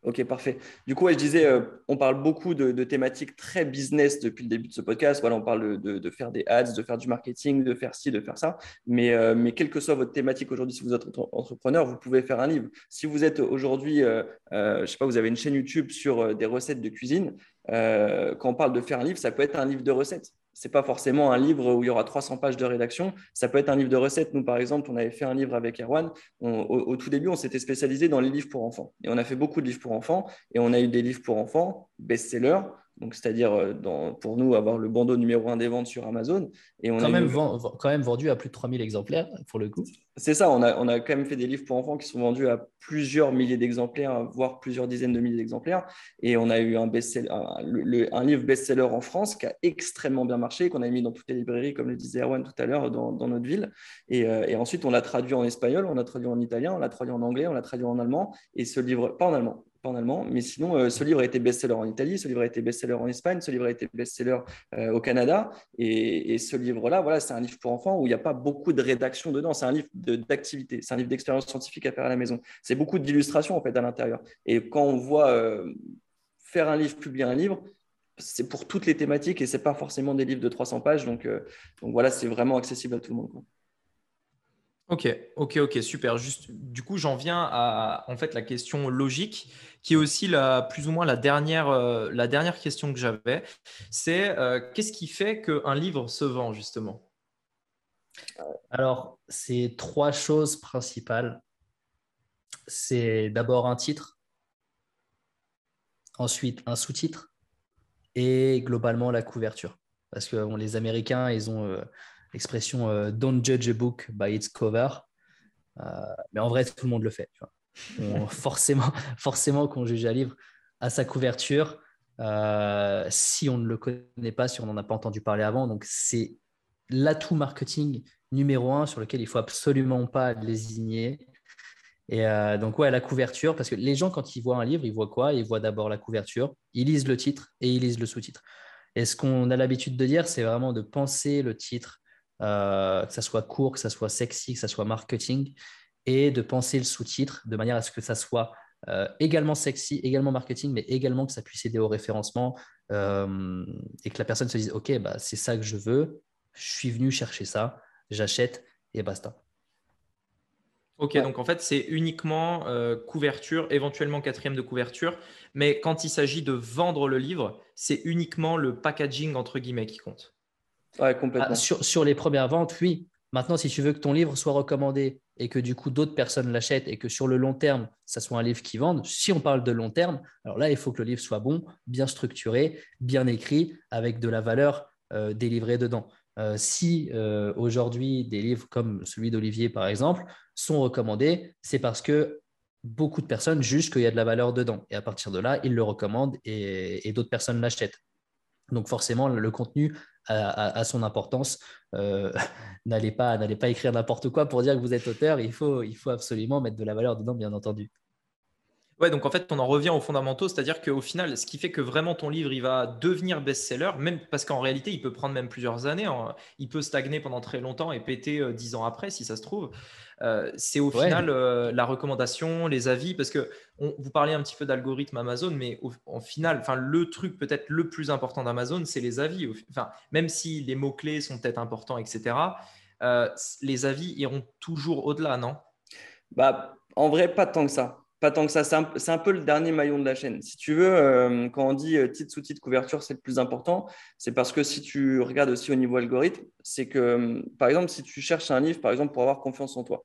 Ok, parfait. Du coup, je disais, euh, on parle beaucoup de, thématiques très business depuis le début de ce podcast. Voilà, on parle de, faire des ads, de faire du marketing, de faire ci, de faire ça. Mais, euh, mais quelle que soit votre thématique aujourd'hui, si vous êtes entrepreneur, vous pouvez faire un livre. Si vous êtes aujourd'hui, je ne sais pas, vous avez une chaîne YouTube sur des recettes de cuisine, euh, quand on parle de faire un livre, ça peut être un livre de recettes. Ce n'est pas forcément un livre où il y aura 300 pages de rédaction. Ça peut être un livre de recettes. Nous, par exemple, on avait fait un livre avec Erwan. au, tout début, on s'était spécialisé dans les livres pour enfants. Et on a fait beaucoup de livres pour enfants. Et on a eu des livres pour enfants, best-sellers, donc c'est-à-dire pour nous avoir le bandeau numéro un des ventes sur Amazon. Et on quand, a même quand même vendu à plus de 3000 exemplaires pour le coup. C'est ça, on a, on a quand même fait des livres pour enfants qui sont vendus à plusieurs milliers d'exemplaires, voire plusieurs dizaines de milliers d'exemplaires. Et on a eu un, un, un livre best-seller en France qui a extrêmement bien marché, qu'on a mis dans toutes les librairies, comme le disait Erwan tout à l'heure, dans, dans, notre ville. Et, et ensuite, on l'a traduit en espagnol, on l'a traduit en italien, on l'a traduit en anglais, on l'a traduit en allemand. Et ce livre, pas en allemand, en allemand, mais sinon, euh, ce livre a été best-seller en Italie, ce livre a été best-seller en Espagne, ce livre a été best-seller euh, au Canada. Et, ce livre-là, voilà, c'est un livre pour enfants où il n'y a pas beaucoup de rédaction dedans. C'est un livre d'activité, c'est un livre d'expérience scientifique à faire à la maison. C'est beaucoup d'illustrations en fait à l'intérieur. Et quand on voit euh, faire un livre, publier un livre, c'est pour toutes les thématiques et c'est pas forcément des livres de 300 pages. Donc, voilà, c'est vraiment accessible à tout le monde. Ok, ok, ok, super. Juste, du coup, j'en viens à en fait la question logique, qui est aussi la plus ou moins la dernière, euh, la dernière question que j'avais. C'est euh, qu'est-ce qui fait qu'un livre se vend justement? Alors, c'est trois choses principales. C'est d'abord un titre, ensuite un sous-titre et globalement la couverture. Parce que les Américains, ils ont euh, l'expression euh, don't judge a book by its cover. Euh, mais en vrai, tout le monde le fait. forcément, forcément qu'on juge un livre à sa couverture, euh, si on ne le connaît pas, si on n'en a pas entendu parler avant. Donc, c'est l'atout marketing numéro un sur lequel il faut absolument pas lésigner. Et donc, ouais, la couverture, parce que les gens, quand ils voient un livre, ils voient quoi? Ils voient d'abord la couverture, ils lisent le titre et ils lisent le sous-titre. Et ce qu'on a l'habitude de dire, c'est vraiment de penser le titre euh, que ça soit court, que ça soit sexy, que ça soit marketing, et de penser le sous-titre de manière à ce que ça soit euh, également sexy, également marketing, mais également que ça puisse aider au référencement euh, et que la personne se dise Ok, bah, c'est ça que je veux, je suis venu chercher ça, j'achète et basta. Ok, donc en fait, c'est uniquement couverture, éventuellement quatrième de couverture, mais quand il s'agit de vendre le livre, c'est uniquement le packaging entre guillemets qui compte. Ah, sur, les premières ventes, oui. Maintenant, si tu veux que ton livre soit recommandé et que du coup d'autres personnes l'achètent et que sur le long terme, ça soit un livre qui vende, si on parle de long terme, alors là, il faut que le livre soit bon, bien structuré, bien écrit, avec de la valeur euh, délivrée dedans. Euh, si euh, aujourd'hui des livres comme celui d'Olivier, par exemple, sont recommandés, c'est parce que beaucoup de personnes jugent qu'il y a de la valeur dedans. Et à partir de là, ils le recommandent et d'autres personnes l'achètent. Donc forcément, le contenu a, son importance. Euh, n'allez pas, pas écrire n'importe quoi pour dire que vous êtes auteur. Il faut, il faut absolument mettre de la valeur dedans, bien entendu. Ouais, donc en fait, on en revient aux fondamentaux, c'est-à-dire qu'au final, ce qui fait que vraiment ton livre, il va devenir best-seller, même parce qu'en réalité, il peut prendre même plusieurs années, hein. il peut stagner pendant très longtemps et péter euh, dix ans après, si ça se trouve. Euh, c'est au final euh, la recommandation, les avis, parce que vous parlez un petit peu d'algorithme Amazon, mais au, final, enfin le truc peut-être le plus important d'Amazon, c'est les avis. Enfin, même si les mots clés sont peut-être importants, etc. les avis iront toujours au-delà, non? Bah, en vrai, pas tant que ça tant que ça. C'est un, peu le dernier maillon de la chaîne. Si tu veux, euh, quand on dit euh, titre, sous-titre, couverture, c'est le plus important, c'est parce que si tu regardes aussi au niveau algorithme, c'est que, euh, par exemple, si tu cherches un livre, par exemple, pour avoir confiance en toi,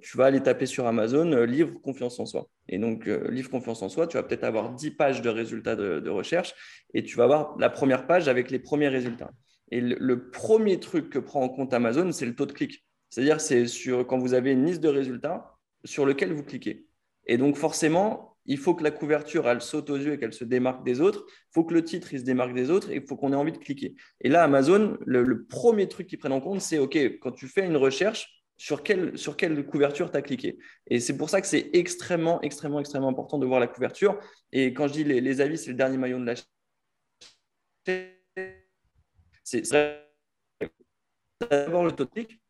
tu vas aller taper sur Amazon livre confiance en soi. Et donc, livre confiance en soi, tu vas peut-être avoir 10 pages de résultats de, recherche et tu vas avoir la première page avec les premiers résultats. Et le, le premier truc que prend en compte Amazon, c'est le taux de clic. C'est-à-dire, c'est quand vous avez une liste de résultats sur lequel vous cliquez. Et donc, forcément, il faut que la couverture, elle saute aux yeux et qu'elle se démarque des autres. Il faut que le titre, il se démarque des autres et il faut qu'on ait envie de cliquer. Et là, Amazon, le, premier truc qu'ils prennent en compte, c'est OK, quand tu fais une recherche, sur quelle, sur quelle couverture tu as cliqué? Et c'est pour ça que c'est extrêmement, extrêmement, extrêmement important de voir la couverture. Et quand je dis les, avis, c'est le dernier maillon de la chaîne. C'est d'abord le clic.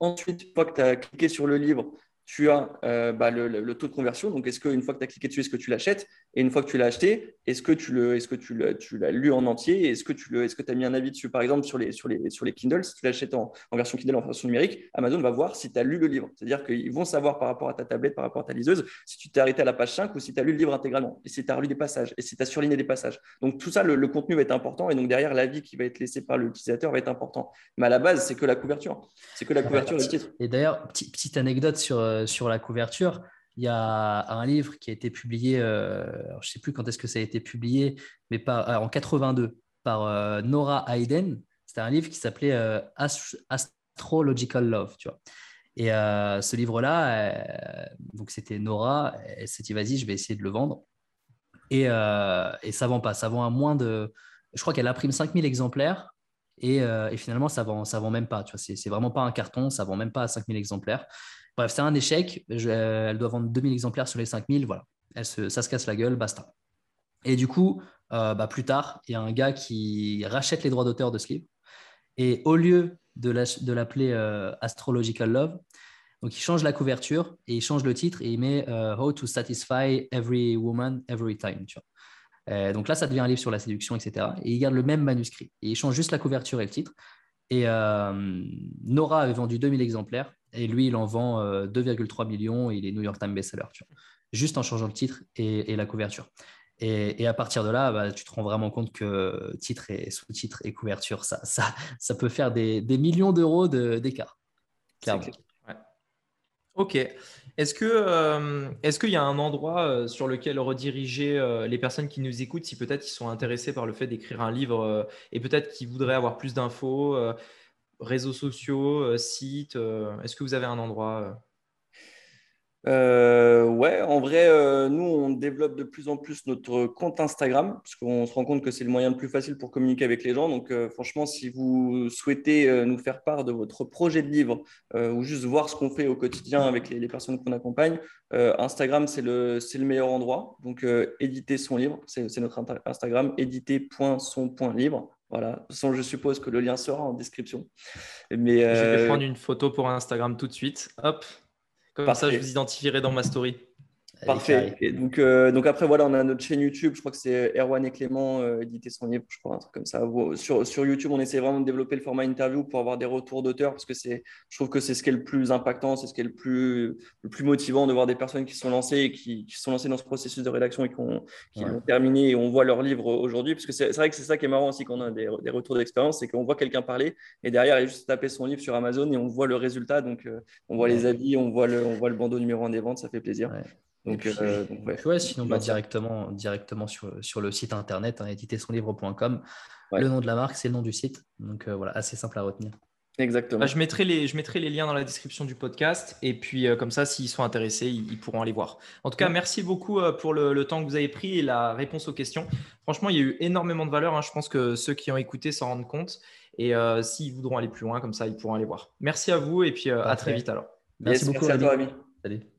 Ensuite, une fois que tu as cliqué sur le livre, tu as euh, bah, le, taux de conversion. Donc, est-ce qu'une fois que tu as cliqué dessus, est-ce que tu l'achètes? Et une fois que tu l'as acheté, est-ce que tu le, est-ce que tu, tu l'as lu en entier? Est-ce que tu le, est-ce que tu as mis un avis dessus? Par exemple, sur les, sur les, sur les Kindle, si tu l'achètes en, version Kindle, en version numérique, Amazon va voir si tu as lu le livre. C'est-à-dire qu'ils vont savoir par rapport à ta tablette, par rapport à ta liseuse, si tu t'es arrêté à la page 5 ou si tu as lu le livre intégralement, et si tu as relu des passages, et si tu as surligné des passages. Donc, tout ça, le, contenu va être important. Et donc, derrière, l'avis qui va être laissé par l'utilisateur va être important. Mais à la base, c'est que la couverture. C'est que la couverture et le titre. Et d'ailleurs, petite anecdote sur, euh, sur la couverture il y a un livre qui a été publié, je ne sais plus quand est-ce que ça a été publié, mais pas, en 82 par Nora Hayden. C'était un livre qui s'appelait Astrological Love, tu vois. Et ce livre-là, donc c'était Nora, elle s'est dit vas-y, je vais essayer de le vendre. Et, et ça vend pas, ça vend à moins de, je crois qu'elle imprime 5000 exemplaires et, et, finalement ça vend, ça vend même pas. Tu vois, c'est vraiment pas un carton, ça vend même pas à 5000 exemplaires. Bref, c'est un échec. elle doit vendre 2000 exemplaires sur les 5000. Voilà, ça se casse la gueule, basta. Et du coup, euh, bah, plus tard, il y a un gars qui rachète les droits d'auteur de ce livre. Et au lieu de l'appeler euh, Astrological Love, donc il change la couverture et il change le titre et il met euh, How to Satisfy Every Woman Every Time. Donc là, ça devient un livre sur la séduction, etc. Et il garde le même manuscrit. Et il change juste la couverture et le titre. Et Nora avait vendu 2000 exemplaires et lui, il en vend 2,3 millions et il est New York Times bestseller. Tu vois. Juste en changeant le titre et la couverture. Et, à partir de là, bah, tu te rends vraiment compte que titre et sous-titre et couverture, ça, ça, ça peut faire des, des millions d'euros d'écart. Clairement. Ok. Euh, est-ce qu'il y a un endroit euh, sur lequel rediriger euh, les personnes qui nous écoutent si peut-être ils sont intéressés par le fait d'écrire un livre et peut-être qu'ils voudraient avoir plus d'infos, réseaux sociaux, sites Est-ce que vous avez un endroit euh, ouais, en vrai, euh, nous, on développe de plus en plus notre compte Instagram, parce qu'on se rend compte que c'est le moyen le plus facile pour communiquer avec les gens. Donc, euh, franchement, si vous souhaitez nous faire part de votre projet de livre ou juste voir ce qu'on fait au quotidien avec les, personnes qu'on accompagne, Instagram, c'est le, le meilleur endroit. Donc, éditer son livre, c'est notre Instagram, éditer.son.livre. Voilà, de toute façon, je suppose que le lien sera en description. Mais, Je vais prendre une photo pour Instagram tout de suite. Hop, comme ça, je vous identifierai dans ma story. Parfait. Et donc, euh, donc après, voilà, on a notre chaîne YouTube. Je crois que c'est Erwan et Clément euh, éditer son livre, je crois, un truc comme ça. Sur, sur, YouTube, on essaie vraiment de développer le format interview pour avoir des retours d'auteurs parce que c'est, je trouve que c'est ce qui est le plus impactant, c'est ce qui est le plus, le plus motivant de voir des personnes qui sont lancées et qui, qui sont lancées dans ce processus de rédaction et qui ont, qui ont terminé et on voit leur livre aujourd'hui. Parce que c'est, vrai que c'est ça qui est marrant aussi quand on a des, des retours d'expérience, c'est qu'on voit quelqu'un parler et derrière, il a juste tapé son livre sur Amazon et on voit le résultat. Donc, euh, on voit les avis, on voit le, on voit le bandeau numéro 1 des ventes, ça fait plaisir. Donc, euh, ouais. sinon bah, directement, directement sur, sur le site internet, hein, éditersonlivre.com. Le nom de la marque, c'est le nom du site. Donc euh, voilà, assez simple à retenir. Exactement. Bah, je, mettrai les, je mettrai les liens dans la description du podcast et puis euh, comme ça, s'ils sont intéressés, ils, pourront aller voir. En tout cas, merci beaucoup pour le, temps que vous avez pris et la réponse aux questions. Franchement, il y a eu énormément de valeur. Hein. Je pense que ceux qui ont écouté s'en rendent compte et s'ils voudront aller plus loin, comme ça, ils pourront aller voir. Merci à vous et puis à très vite alors. Merci beaucoup. Merci à toi, Ami. Salut.